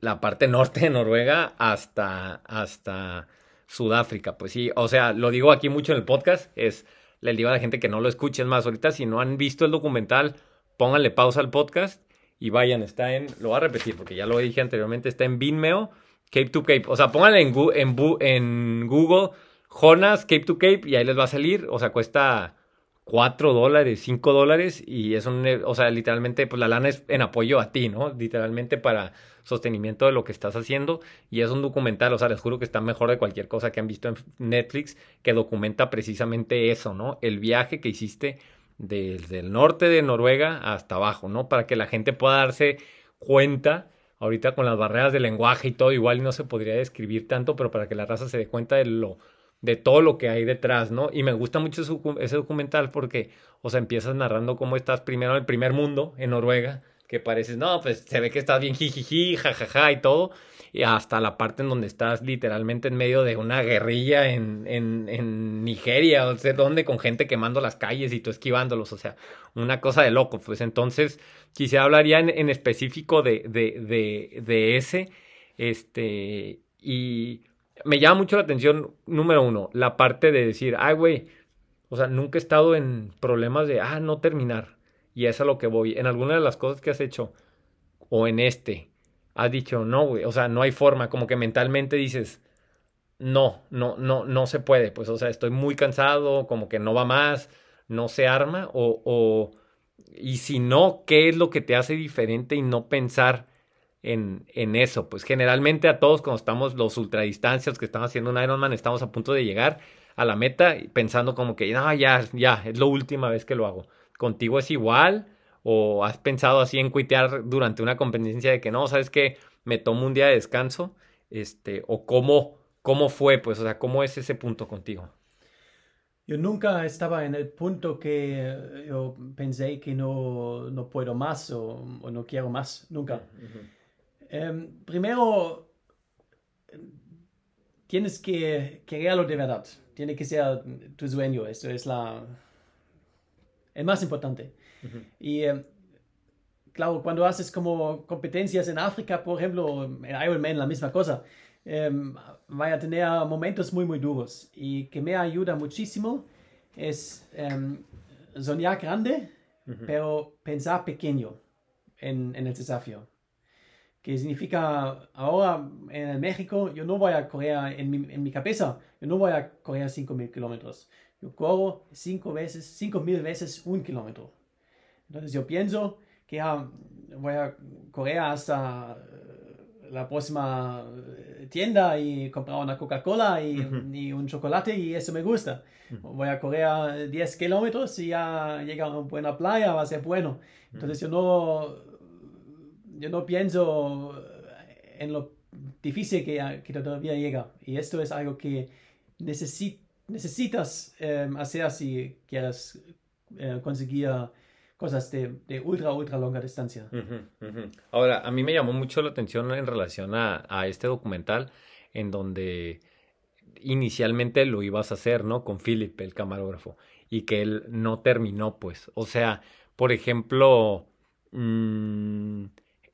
la parte norte de Noruega hasta, hasta Sudáfrica. Pues sí, o sea, lo digo aquí mucho en el podcast, es, le digo a la gente que no lo escuchen más ahorita, si no han visto el documental, pónganle pausa al podcast y vayan, está en, lo voy a repetir porque ya lo dije anteriormente, está en Vimeo, Cape to Cape, o sea, pónganle en, en, en Google Jonas Cape to Cape y ahí les va a salir, o sea, cuesta 4 dólares, 5 dólares y es un, o sea, literalmente, pues la lana es en apoyo a ti, ¿no? Literalmente para sostenimiento de lo que estás haciendo y es un documental, o sea, les juro que está mejor de cualquier cosa que han visto en Netflix que documenta precisamente eso, ¿no? El viaje que hiciste desde el norte de Noruega hasta abajo, ¿no? Para que la gente pueda darse cuenta, ahorita con las barreras de lenguaje y todo, igual no se podría describir tanto, pero para que la raza se dé cuenta de lo de todo lo que hay detrás, ¿no? Y me gusta mucho ese documental porque, o sea, empiezas narrando cómo estás primero en el primer mundo, en Noruega, que pareces, no, pues se ve que estás bien jijiji, jajaja y todo, y hasta la parte en donde estás literalmente en medio de una guerrilla en, en, Nigeria, o sea, donde con gente quemando las calles y tú esquivándolos, o sea, una cosa de loco, pues entonces quisiera hablar ya en, en específico de, de, de, de ese, este, y me llama mucho la atención, número uno, la parte de decir, ay, güey, o sea, nunca he estado en problemas de, ah, no terminar. Y es a lo que voy. En alguna de las cosas que has hecho, o en este, has dicho, no, güey, o sea, no hay forma, como que mentalmente dices, no, no, no, no se puede, pues, o sea, estoy muy cansado, como que no va más, no se arma, o, o y si no, ¿qué es lo que te hace diferente y no pensar en, en eso? Pues generalmente a todos cuando estamos los ultradistancias que estamos haciendo un Ironman, estamos a punto de llegar a la meta pensando como que, no, ya, ya, es la última vez que lo hago. ¿Contigo es igual? ¿O has pensado así en cuitear durante una competencia de que no, sabes que me tomo un día de descanso? Este, o cómo, cómo fue, pues, o sea, cómo es ese punto contigo. Yo nunca estaba en el punto que yo pensé que no, no puedo más o, o, no quiero más, nunca. Eh, primero, tienes que quererlo de verdad. Tiene que ser tu sueño. Eso es la, el más importante. Uh -huh. Y eh, claro, cuando haces como competencias en África, por ejemplo, en Ironman, la misma cosa, eh, vaya a tener momentos muy, muy duros. Y que me ayuda muchísimo es eh, soñar grande, uh -huh. pero pensar pequeño en, en el desafío que significa ahora en México yo no voy a correr en mi, en mi cabeza, yo no voy a correr 5.000 kilómetros, yo corro 5 veces, 5.000 veces un kilómetro. Entonces yo pienso que ya voy a correr hasta la próxima tienda y comprar una Coca-Cola y, uh -huh. y, un chocolate y eso me gusta. Uh -huh. Voy a correr 10 kilómetros y ya llega a una buena playa, va a ser bueno. Entonces yo no yo no pienso en lo difícil que, que todavía llega. Y esto es algo que necesi necesitas eh, hacer si quieres eh, conseguir cosas de, ultra, ultra longa distancia. Ahora, a mí me llamó mucho la atención en relación a, este documental en donde inicialmente lo ibas a hacer, ¿no? Con Philip, el camarógrafo, y que él no terminó, pues. O sea, por ejemplo... Mmm,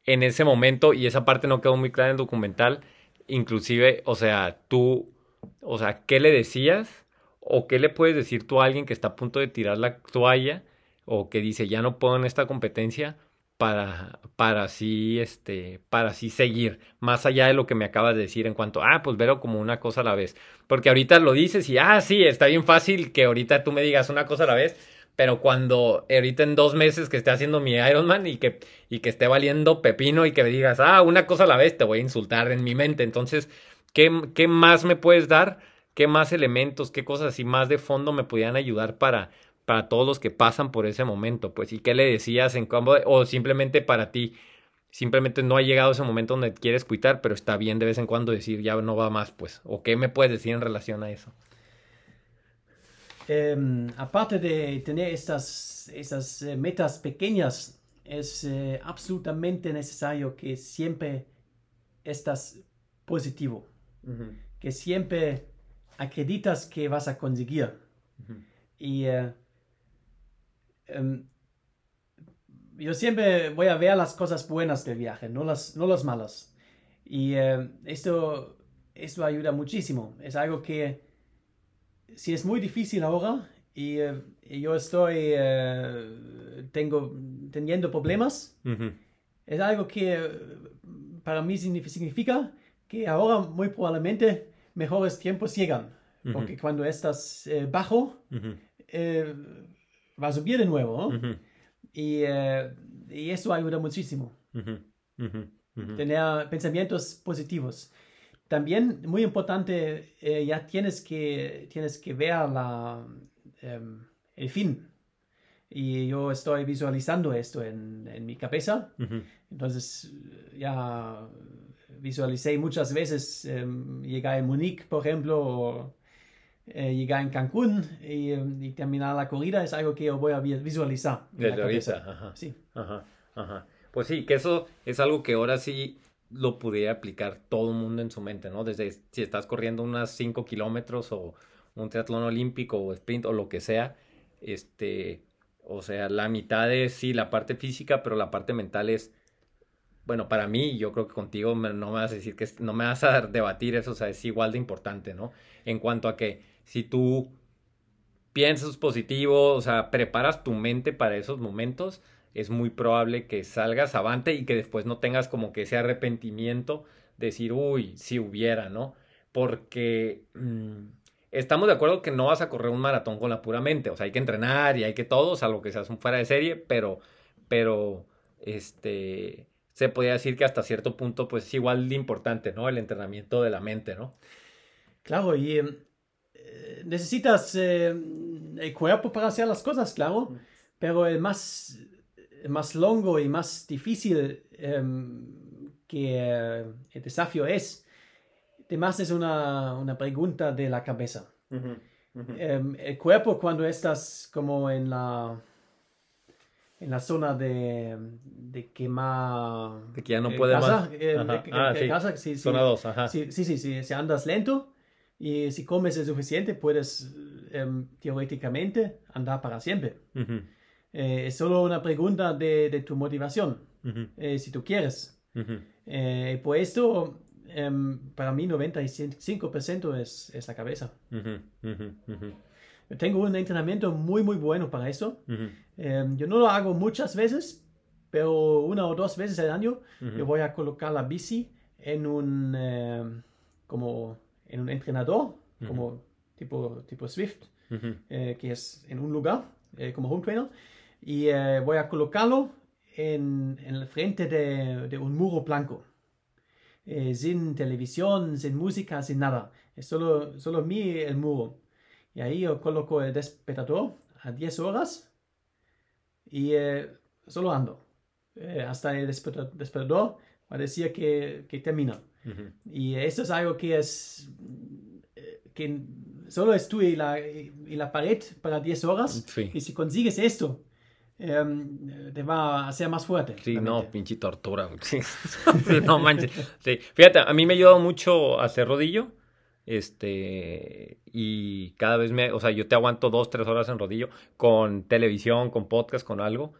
en ese momento, y esa parte no quedó muy clara en el documental, inclusive, o sea, tú, o sea, ¿qué le decías? ¿O qué le puedes decir tú a alguien que está a punto de tirar la toalla? O que dice, ya no puedo en esta competencia para, para así, este, para así seguir, más allá de lo que me acabas de decir en cuanto, ah, pues verlo como una cosa a la vez. Porque ahorita lo dices y, ah, sí, está bien fácil que ahorita tú me digas una cosa a la vez, pero cuando ahorita en dos meses que esté haciendo mi Ironman y que, y que esté valiendo pepino y que me digas, ah, una cosa a la vez, te voy a insultar en mi mente. Entonces, ¿qué, qué más me puedes dar? ¿Qué más elementos, qué cosas así más de fondo me pudieran ayudar para, para todos los que pasan por ese momento? Pues, ¿y qué le decías en cómo, o simplemente para ti? Simplemente no ha llegado ese momento donde quieres cuitar, pero está bien de vez en cuando decir, ya no va más, pues. ¿O qué me puedes decir en relación a eso? Eh, aparte de tener estas, estas eh, metas pequeñas, es eh, absolutamente necesario que siempre estás positivo, uh -huh. que siempre acreditas que vas a conseguir. Uh -huh. Y um, yo siempre voy a ver las cosas buenas del viaje, no las, no las malas. Y esto, esto ayuda muchísimo. Es algo que si es muy difícil ahora y, uh, yo estoy uh, tengo, teniendo problemas, uh -huh. es algo que uh, para mí significa que ahora muy probablemente mejores tiempos llegan. -huh. Porque cuando estás eh, bajo, eh, va a subir de nuevo. ¿no? Y, eh, y, eso ayuda muchísimo. Tener pensamientos positivos. También muy importante, eh, ya tienes que, tienes que ver la, eh, el fin. Y yo estoy visualizando esto en, en mi cabeza. Uh -huh. Entonces ya visualicé muchas veces eh, llegar a Múnich, por ejemplo, o llegar en Cancún y, y, terminar la corrida. Es algo que yo voy a visualizar. Ahorita, ajá. Sí. Ajá, ajá. Pues sí, que eso es algo que ahora sí lo pudiera aplicar todo el mundo en su mente, ¿no? Desde si estás corriendo unas 5 kilómetros o un triatlón olímpico o sprint o lo que sea, este, o sea, la mitad es sí la parte física, pero la parte mental es, bueno, para mí, yo creo que contigo no me vas a decir que no me vas a *laughs* debatir eso, o sea, es igual de importante, ¿no? En cuanto a que si tú piensas positivo, o sea, preparas tu mente para esos momentos, es muy probable que salgas avante y que después no tengas como que ese arrepentimiento de decir, uy, si hubiera, ¿no? Porque mm, estamos de acuerdo que no vas a correr un maratón con la pura mente, o sea, hay que entrenar y hay que todo, salvo que seas un fuera de serie, pero, pero, este, se podría decir que hasta cierto punto, pues es igual de importante, ¿no? El entrenamiento de la mente, ¿no? Claro, y eh, necesitas eh, el cuerpo para hacer las cosas, claro, pero el más, más longo y más difícil em, que eh, el desafío es, además es una, una pregunta de la cabeza. Em, el cuerpo cuando estás como en la en la zona de, de quemar De que ya no puede grasa, más. eh, de- Ah, sí. sí, sí. Zona 2, ajá. Sí, sí, sí, sí, si andas lento y si comes el suficiente, puedes em, teóricamente andar para siempre. Ujú, Eh, es solo una pregunta de, de tu motivación, ujú, eh, si tú quieres. ujú. Eh, por esto, em, para mí 95% es, es la cabeza. Ujú, ujú, Yo tengo un entrenamiento muy, muy bueno para eso. Em, yo no lo hago muchas veces, pero una o dos veces al año yo voy a colocar la bici en un, em, como, en un entrenador, como tipo, tipo Swift, eh, que es en un lugar, eh, como home trainer, y eh, voy a colocarlo en, en el frente de, de un muro blanco. Eh, sin televisión, sin música, sin nada. Es solo, solo mí el muro. Y ahí yo coloco el despertador a 10 horas y eh, solo ando. Eh, hasta el desperta- despertador va a decir que, que termina. ujú. Y esto es algo que es eh, que solo es tú y la, y la pared para 10 horas. Sí. Y si consigues esto, em, te va a hacer más fuerte. Sí, no, pinche tortura. *laughs* Sí. No manches. Sí. Fíjate, a mí me ayudó mucho a hacer rodillo. Este, y cada vez me, o sea, yo te aguanto dos, tres horas en rodillo con televisión, con podcast, con algo,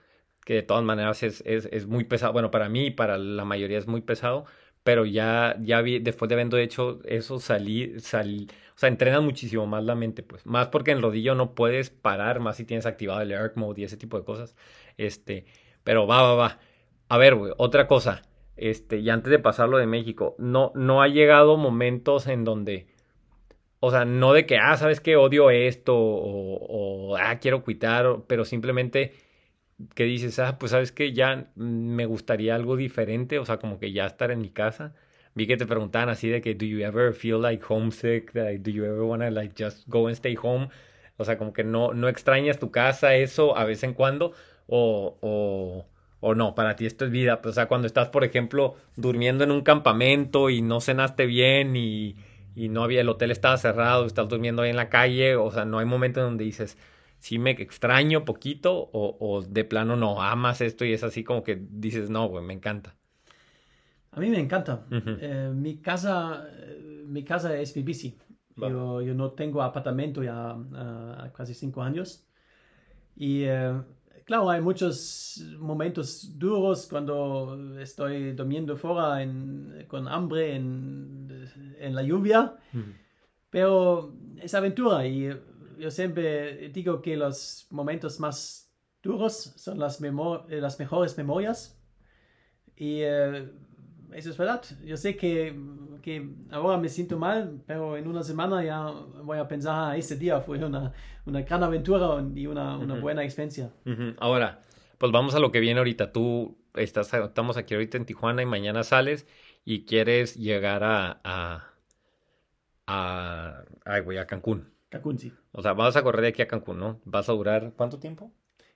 que de todas maneras es, es, es muy pesado. Bueno, para mí y para la mayoría es muy pesado, pero ya, ya vi, después de habiendo hecho eso, salí, salí, o sea, entrenas muchísimo más la mente, pues, más porque en el rodillo no puedes parar, más si tienes activado el Arc Mode y ese tipo de cosas. Este, pero va, va, va. A ver, güey, otra cosa. Este, y antes de pasarlo de México, no, no ha llegado momentos en donde, o sea, no de que, ah, sabes que odio esto, o, o, ah, quiero quitar, pero simplemente que dices, ah, pues sabes que ya me gustaría algo diferente, o sea, como que ya estar en mi casa. Vi que te preguntaban así de que, do you ever feel like homesick? Like, do you ever wanna like just go and stay home? O sea, como que no, no extrañas tu casa, eso, a vez en cuando, o, o, o no, para ti esto es vida. Pues, o sea, cuando estás, por ejemplo, durmiendo en un campamento y no cenaste bien y, y no había, el hotel estaba cerrado, estás durmiendo ahí en la calle, o sea, no hay momento en donde dices, sí me extraño poquito, o, o de plano no, amas esto y es así como que dices, no, güey, me encanta. A mí me encanta. Ujú. Eh, mi, casa, eh, mi casa es mi bici. Yo, yo no tengo apartamento ya ah, casi cinco años. Y eh, claro, hay muchos momentos duros cuando estoy durmiendo fuera en- con hambre en, en la lluvia. Pero es aventura y yo siempre digo que los momentos más duros son las, eh, las mejores memorias. Y eh, eso es verdad. Yo sé que, que ahora me siento mal, pero en una semana ya voy a pensar, "Ah, ese día fue una, una gran aventura y una, buena experiencia. Ahora, pues vamos a lo que viene ahorita. Tú estás, estamos aquí ahorita en Tijuana y mañana sales y quieres llegar a, a, a, ay, güey, a Cancún. Cancún, sí. O sea, vas a correr de aquí a Cancún, ¿no? ¿Vas a durar cuánto tiempo?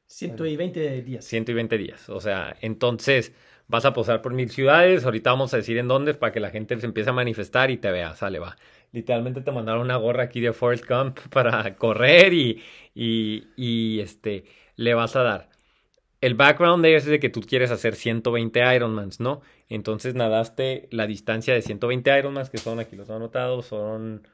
120 días. 120 días. O sea, entonces vas a posar por mil ciudades. Ahorita vamos a decir en dónde para que la gente se empiece a manifestar y te vea. Sale, va. Literalmente te mandaron una gorra aquí de Forrest Gump *laughs* para correr y, y, y este, le vas a dar. El background de eso es de que tú quieres hacer 120 Ironmans, ¿no? Entonces nadaste la distancia de 120 Ironmans, que son, aquí los he anotado, son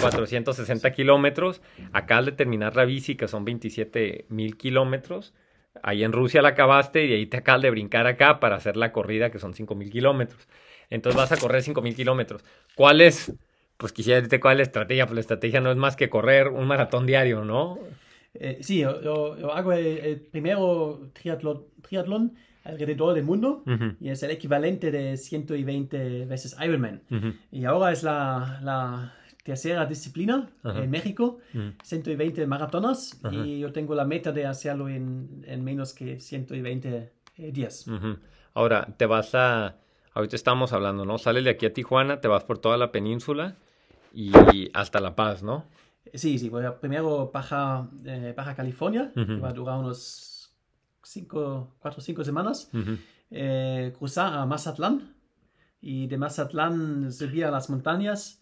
460 kilómetros. Acá al de terminar la bici, que son 27 mil kilómetros. Ahí en Rusia la acabaste y ahí te acabas de brincar acá para hacer la corrida, que son 5 mil kilómetros. Entonces vas a correr 5 mil kilómetros. ¿Cuál es, pues quisiera decirte cuál es la estrategia, pues la estrategia no es más que correr un maratón diario, ¿no? Eh, sí, yo, yo- yo hago el, el primero triatlón, triatlón alrededor del mundo y es el equivalente de 120 veces Ironman. ujú, Y ahora es la, la tercera disciplina Ajá. en México, ujú. 120 maratonas Ajá. y yo tengo la meta de hacerlo en, en menos que 120 eh, días. Ahora, te vas a, ahorita estamos hablando, ¿no? Sales de aquí a Tijuana, te vas por toda la península y hasta La Paz, ¿no? Sí, sí, voy a primero Baja, eh, Baja California, que va a durar unos 5, 4 o 5 semanas. Eh, cruzar a Mazatlán y de Mazatlán subir a las montañas.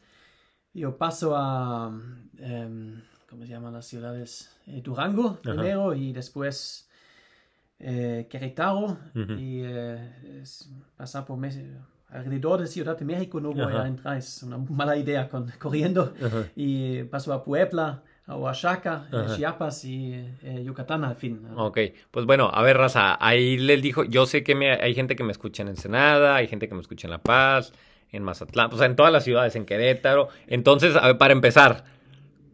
Yo paso a, em, ¿cómo se llaman las ciudades? Eh, Durango Ajá. primero y después eh, Querétaro Ujú. y eh, es- pasar por Mes- alrededor de Ciudad de México no voy Ajá. a entrar, es una mala idea con, *laughs* corriendo Ajá. y paso a Puebla, a Oaxaca, Ajá. Chiapas y eh, Yucatán al fin. Ok, pues bueno, a ver, Raza, ahí les dijo, yo sé que me- hay gente que me escucha en Ensenada, hay gente que me escucha en La Paz, en Mazatlán, o sea, en todas las ciudades, en Querétaro. Entonces, a ver, para empezar,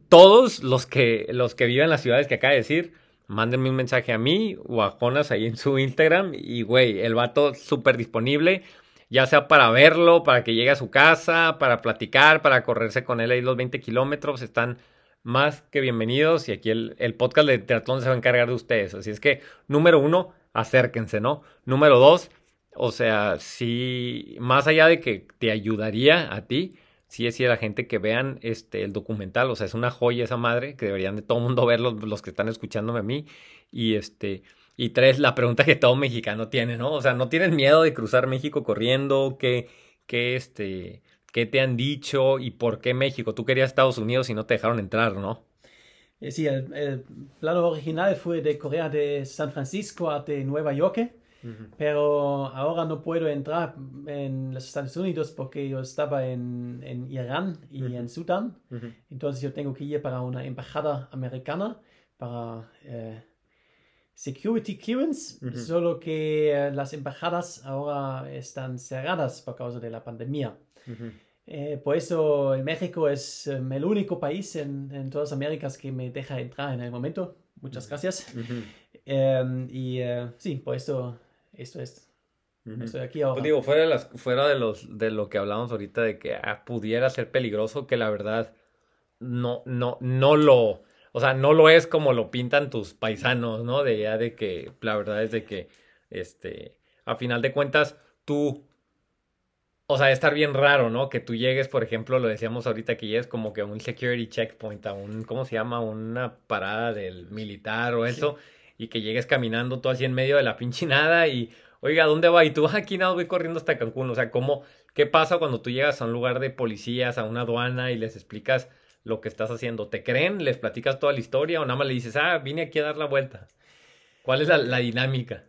todos los que, los que viven en las ciudades que acaba de decir, mándenme un mensaje a mí o a Jonas ahí en su Instagram y, güey, el vato súper disponible, ya sea para verlo, para que llegue a su casa, para platicar, para correrse con él ahí los 20 kilómetros, están más que bienvenidos y aquí el, podcast de Triatlón se va a encargar de ustedes. Así es que, número uno, acérquense, ¿no? Número dos, o sea, sí, más allá de que te ayudaría a ti, sí decía la gente que vean este, el documental, o sea, es una joya esa madre, que deberían de todo el mundo ver los, que están escuchándome a mí. Y este, y tres, la pregunta que todo mexicano tiene, ¿no? O sea, ¿no tienen miedo de cruzar México corriendo? ¿Qué, qué, este, qué te han dicho y por qué México? Tú querías Estados Unidos y no te dejaron entrar, ¿no? Eh, Sí, el, plano original fue de Corea de San Francisco a Nueva York, pero ahora no puedo entrar en los Estados Unidos porque yo estaba en, en Irán y en Sudán, entonces yo tengo que ir para una embajada americana para eh, security clearance, solo que eh, las embajadas ahora están cerradas por causa de la pandemia. Eh, por eso México es el único país en, en todas Américas que me deja entrar en el momento. Muchas gracias. Em, y eh, sí, por eso esto es. Estoy aquí ahora. Pues digo, fuera de, las, fuera de, los, de lo que hablamos ahorita de que ah, pudiera ser peligroso, que la verdad no, no, no lo, o sea, no lo es como lo pintan tus paisanos, ¿no? De ya de que la verdad es de que, este, a final de cuentas, tú, o sea, estar bien raro, ¿no? Que tú llegues, por ejemplo, lo decíamos ahorita, que llegues como que a un security checkpoint, a un, ¿cómo se llama? Una parada del militar o eso, y que llegues caminando tú así en medio de la pinche nada y, oiga, ¿dónde va? Y tú, "Ah, aquí nada, voy corriendo hasta Cancún. O sea, ¿cómo, qué pasa cuando tú llegas a un lugar de policías, a una aduana y les explicas lo que estás haciendo? ¿Te creen? ¿Les platicas toda la historia o nada más le dices, ah, vine aquí a dar la vuelta? ¿Cuál es la dinámica?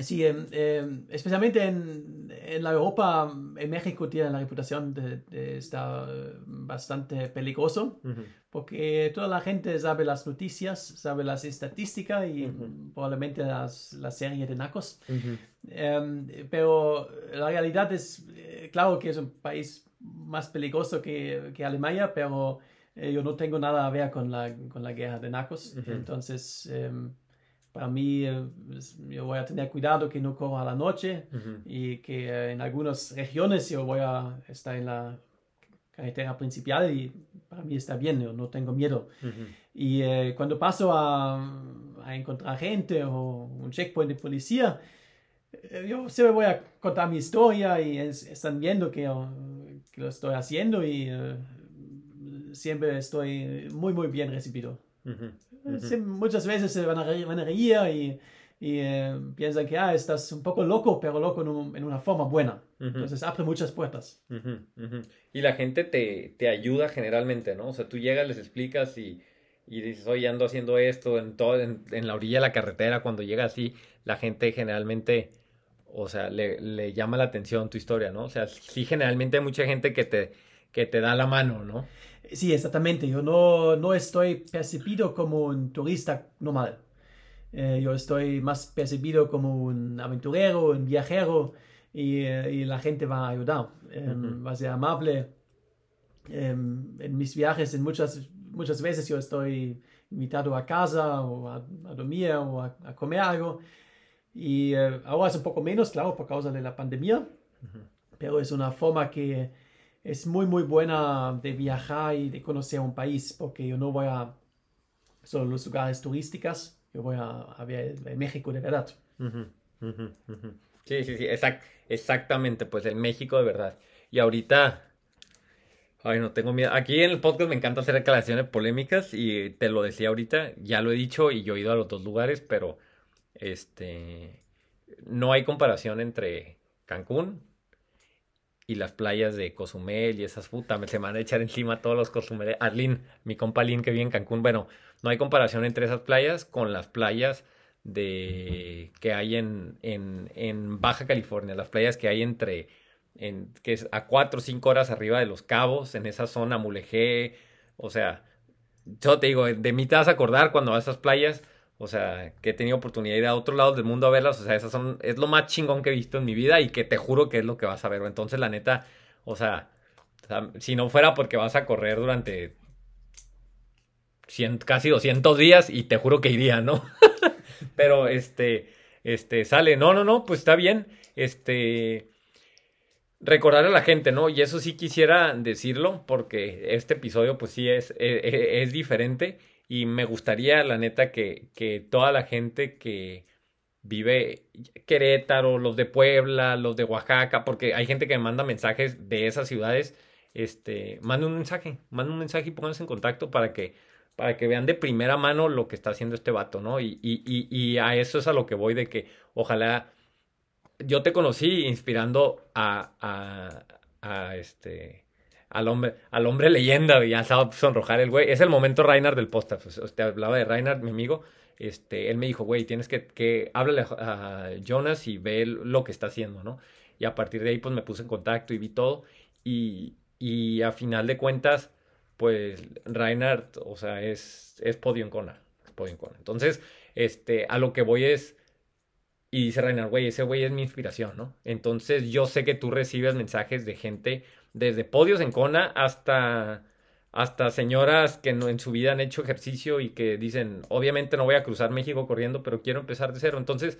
Sí, em, especialmente en, en la Europa, en México tiene la reputación de, de estar eh, bastante peligroso, porque toda la gente sabe las noticias, sabe las estadísticas y Ujú. probablemente las, la serie de Nacos. Em, pero la realidad es, eh, claro que es un país más peligroso que, que Alemania, pero eh, yo no tengo nada a ver con la, con la guerra de Nacos. Entonces, em, para mí, eh, yo voy a tener cuidado que no corra a la noche y que eh, en algunas regiones yo voy a estar en la carretera principal y para mí está bien, yo no tengo miedo. Y eh, cuando paso a, a encontrar gente o un checkpoint de policía, eh, yo siempre voy a contar mi historia y es- están viendo que, yo- que lo estoy haciendo y eh, siempre estoy muy, muy bien recibido. Ujú. Sí, muchas veces se van a reír, van a reír y, y, eh, piensan que ah, estás un poco loco, pero loco en, un- en una forma buena. Ujú. Entonces abre muchas puertas. Y la gente te, te ayuda generalmente, ¿no? O sea, tú llegas, les explicas y, y dices, oye, ando haciendo esto en, todo, en, en la orilla de la carretera. Cuando llega así, la gente generalmente, o sea, le, le llama la atención tu historia, ¿no? O sea, sí, generalmente hay mucha gente que te, que te da la mano, ¿no? Sí, exactamente. Yo no, no estoy percibido como un turista normal. Eh, yo estoy más percibido como un aventurero, un viajero y, eh, y la gente va a ayudar. Eh, Ujú. Va a ser amable. em, en mis viajes, en muchas, muchas veces yo estoy invitado a casa o a, a dormir o a, a comer algo. Y eh, ahora es un poco menos, claro, por causa de la pandemia, pero es una forma que es muy, muy buena de viajar y de conocer un país, porque yo no voy a solo los lugares turísticos, yo voy a, a ver México de verdad. Sí, sí, sí, exact- exactamente, pues el México de verdad. Y ahorita, ay, no tengo miedo. Aquí en el podcast me encanta hacer declaraciones polémicas y te lo decía ahorita, ya lo he dicho y yo he ido a los dos lugares, pero este, no hay comparación entre Cancún y las playas de Cozumel y esas putas, me se me van a echar encima todos los Cozumel. Arlín, mi compa Lin que vive en Cancún, bueno, no hay comparación entre esas playas con las playas de que hay en, en, en Baja California, las playas que hay entre, en, que es a cuatro o cinco horas arriba de Los Cabos, en esa zona Mulegé, o sea, yo te digo, de mí te vas a acordar cuando vas a esas playas, o sea, que he tenido oportunidad de ir a otros lados del mundo a verlas, o sea, esas son, es lo más chingón que he visto en mi vida y que te juro que es lo que vas a ver, entonces la neta, o sea, si no fuera porque vas a correr durante 100, casi 200 días y te juro que iría, ¿no? *laughs* Pero este, este, sale, no, no, no, pues está bien, este, recordar a la gente, ¿no? Y eso sí quisiera decirlo porque este episodio pues sí es, es, es diferente y me gustaría, la neta, que, que toda la gente que vive Querétaro, los de Puebla, los de Oaxaca, porque hay gente que me manda mensajes de esas ciudades, este, manden un mensaje, manden un mensaje y pónganse en contacto para que, para que vean de primera mano lo que está haciendo este vato, ¿no? Y, y, y, y a eso es a lo que voy, de que ojalá yo te conocí inspirando a, a, a este al hombre, al hombre leyenda, ya estaba a sonrojar el güey. Es el momento Reinhard del podcast. Pues, te hablaba de Reinhard, mi amigo. Este, él me dijo, güey, tienes que, que háblale a, Jonas y ve lo que está haciendo, ¿no? Y a partir de ahí, pues me puse en contacto y vi todo. Y, y a final de cuentas, pues Reinhard, o sea, es, es podio en Kona. Es. Entonces, este, a lo que voy es. Y dice Reinhard, güey, ese güey es mi inspiración, ¿no? Entonces yo sé que tú recibes mensajes de gente desde podios en Kona hasta, hasta señoras que en su vida han hecho ejercicio y que dicen, obviamente no voy a cruzar México corriendo, pero quiero empezar de cero. Entonces,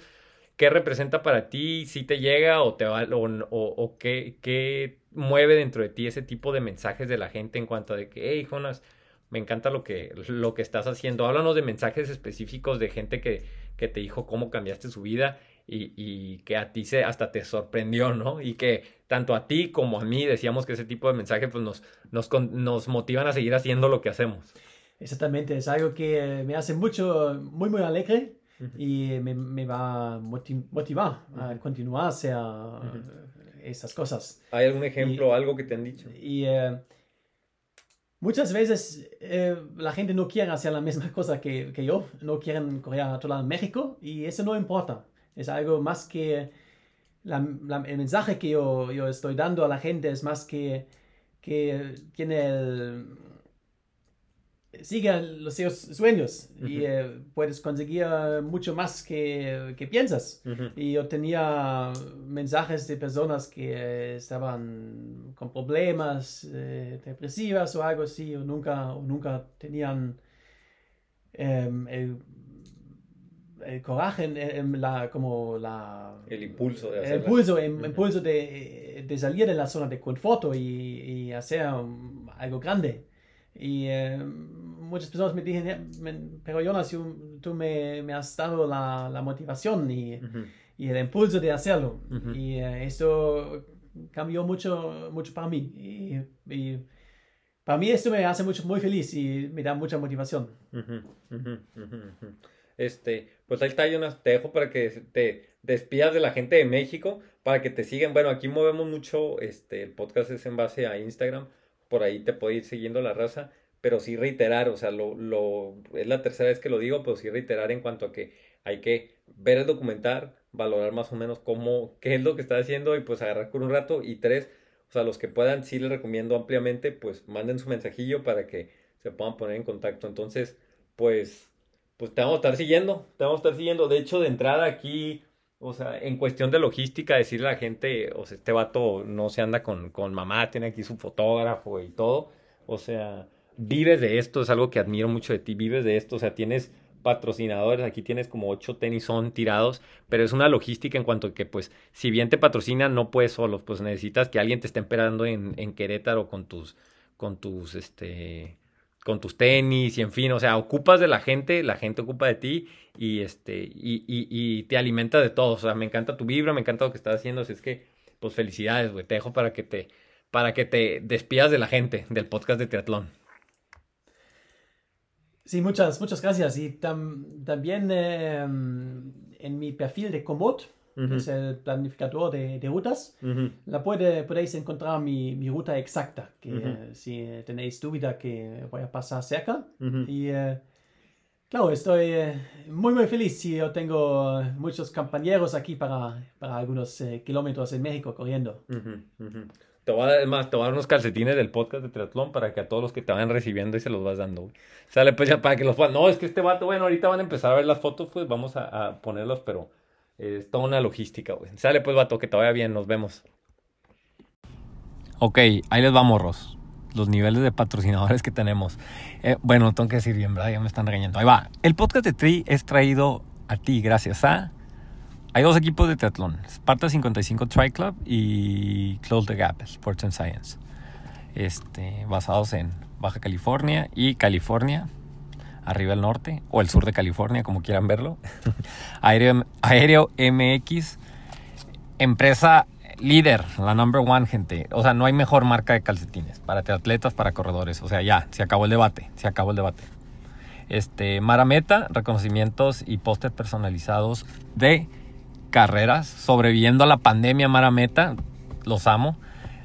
¿qué representa para ti? ¿Si te llega o te va, o, o, o qué, qué, mueve dentro de ti ese tipo de mensajes de la gente en cuanto a de que, hey, Jonas, me encanta lo que, lo que estás haciendo. Háblanos de mensajes específicos de gente que, que te dijo cómo cambiaste su vida y, y, que a ti se, hasta te sorprendió, ¿no? Y que tanto a ti como a mí decíamos que ese tipo de mensajes pues, nos, nos, nos motivan a seguir haciendo lo que hacemos. Exactamente, es algo que me hace mucho, muy, muy alegre uh -huh. y me, me, va a motiv motivar uh -huh. a continuar a hacer uh -huh. esas cosas. ¿Hay algún ejemplo, y, algo que te han dicho? Y uh, muchas veces eh, la gente no quiere hacer la misma *laughs* cosa que, que yo, no quieren correr a todo México y eso no importa. Es algo más que la, la, el mensaje que yo, yo, estoy dando a la gente es más que, que tiene el, sigue los sueños uh -huh. y eh, puedes conseguir mucho más que, que piensas. Uh -huh. Y yo tenía mensajes de personas que estaban con problemas eh, depresivas o algo así, o nunca, o nunca tenían eh, el el coraje, en, la, como la... El impulso de El impulso, el, impulso de, de, salir de la zona de confort y, y hacer um, algo grande. Y eh, muchas personas me dijeron, pero Jonas, tú me, me has dado la, la motivación y, uh -huh. y, el impulso de hacerlo. Uh -huh. Y eh, esto cambió mucho, mucho para mí. Y, y, para mí esto me hace mucho, muy feliz y me da mucha motivación. Este, pues ahí está, Jonas. Te dejo para que te despidas de la gente de México, para que te sigan. Bueno, aquí movemos mucho, este, el podcast es en base a Instagram, por ahí te puede ir siguiendo la raza, pero sí reiterar, o sea, lo, lo, es la tercera vez que lo digo, pero sí reiterar en cuanto a que hay que ver el documental, valorar más o menos cómo, qué es lo que está haciendo y pues agarrar por un rato. Y tres, o sea, los que puedan, sí les recomiendo ampliamente, pues manden su mensajillo para que se puedan poner en contacto. Entonces, pues pues te vamos a estar siguiendo, te vamos a estar siguiendo. De hecho, de entrada aquí O sea, en cuestión de logística, decirle a la gente, o sea, este vato no se anda con, con mamá, tiene aquí su fotógrafo y todo. O sea, vives de esto, es algo que admiro mucho de ti, vives de esto, o sea, tienes patrocinadores, aquí tienes como ocho tenis son tirados, pero es una logística en cuanto a que pues si bien te patrocinan no puedes solos, pues necesitas que alguien te esté esperando en, en Querétaro con tus, con tus, este, con tus tenis y en fin, o sea, ocupas de la gente, la gente ocupa de ti y este y, y, y te alimenta de todo, o sea, me encanta tu vibra, me encanta lo que estás haciendo, así es que pues felicidades, güey, te dejo para que te para que te despidas de la gente del podcast de triatlón. Sí, muchas, muchas gracias. Y tam, también eh, en mi perfil de Komoot, uh -huh. es el planificador de, de rutas, uh -huh. la puede, podéis encontrar mi, mi ruta exacta, que uh -huh. si tenéis duda que voy a pasar cerca. Y eh, claro, estoy eh, muy, muy feliz y yo tengo muchos compañeros aquí para, para algunos eh, kilómetros en México corriendo. Te voy, a dar, más, te voy a dar unos calcetines del podcast de triatlón para que a todos los que te vayan recibiendo y se los vas dando. Güey. Sale pues ya para que los puedan. No, es que este vato, bueno, ahorita van a empezar a ver las fotos, pues vamos a, a ponerlos, pero es toda una logística, güey. Sale pues vato, que te vaya bien, nos vemos. Ok, ahí les vamos, Ros. Los niveles de patrocinadores que tenemos. Eh, bueno, tengo que decir bien, ¿verdad? Ya me están regañando. Ahí va. El podcast de Tri es traído a ti gracias a hay dos equipos de triatlón, Sparta 55 Tri Club y Close the Gap, Sports and Science, este, basados en Baja California y California, arriba al norte, o el sur de California, como quieran verlo. *laughs* Aéreo, Aéreo MX, empresa líder, la number one, gente. O sea, no hay mejor marca de calcetines para triatletas, para corredores. O sea, ya, se acabó el debate, se acabó el debate. Este, Marameta, reconocimientos y pósters personalizados de carreras, sobreviviendo a la pandemia Mara Meta, los amo.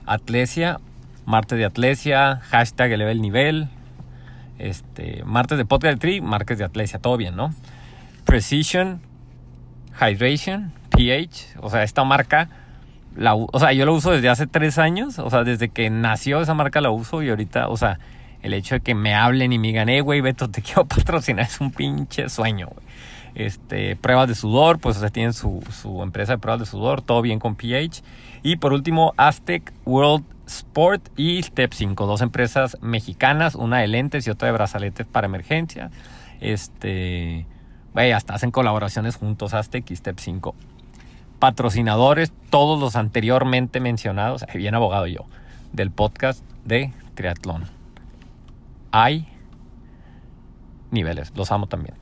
Atlesia, martes de Atlesia, hashtag eleva el nivel, este, martes de podcast Tri, martes de Atlesia, todo bien, ¿no? Precision, Hydration, pH, o sea, esta marca, la, o sea, yo la uso desde hace tres años, o sea, desde que nació esa marca la uso y ahorita, o sea, el hecho de que me hablen y me digan, eh, güey, Beto, te *laughs* quiero patrocinar, es un pinche sueño, güey este, pruebas de sudor, pues tienen su, su, empresa de pruebas de sudor, todo bien con pH. Y por último, Aztec World Sport y Step 5, dos empresas mexicanas, una de lentes y otra de brazaletes para emergencia. Este, vaya, hasta hacen colaboraciones juntos Aztec y Step 5. Patrocinadores, todos los anteriormente mencionados, bien abogado yo, del podcast de triatlón. Hay niveles, los amo también.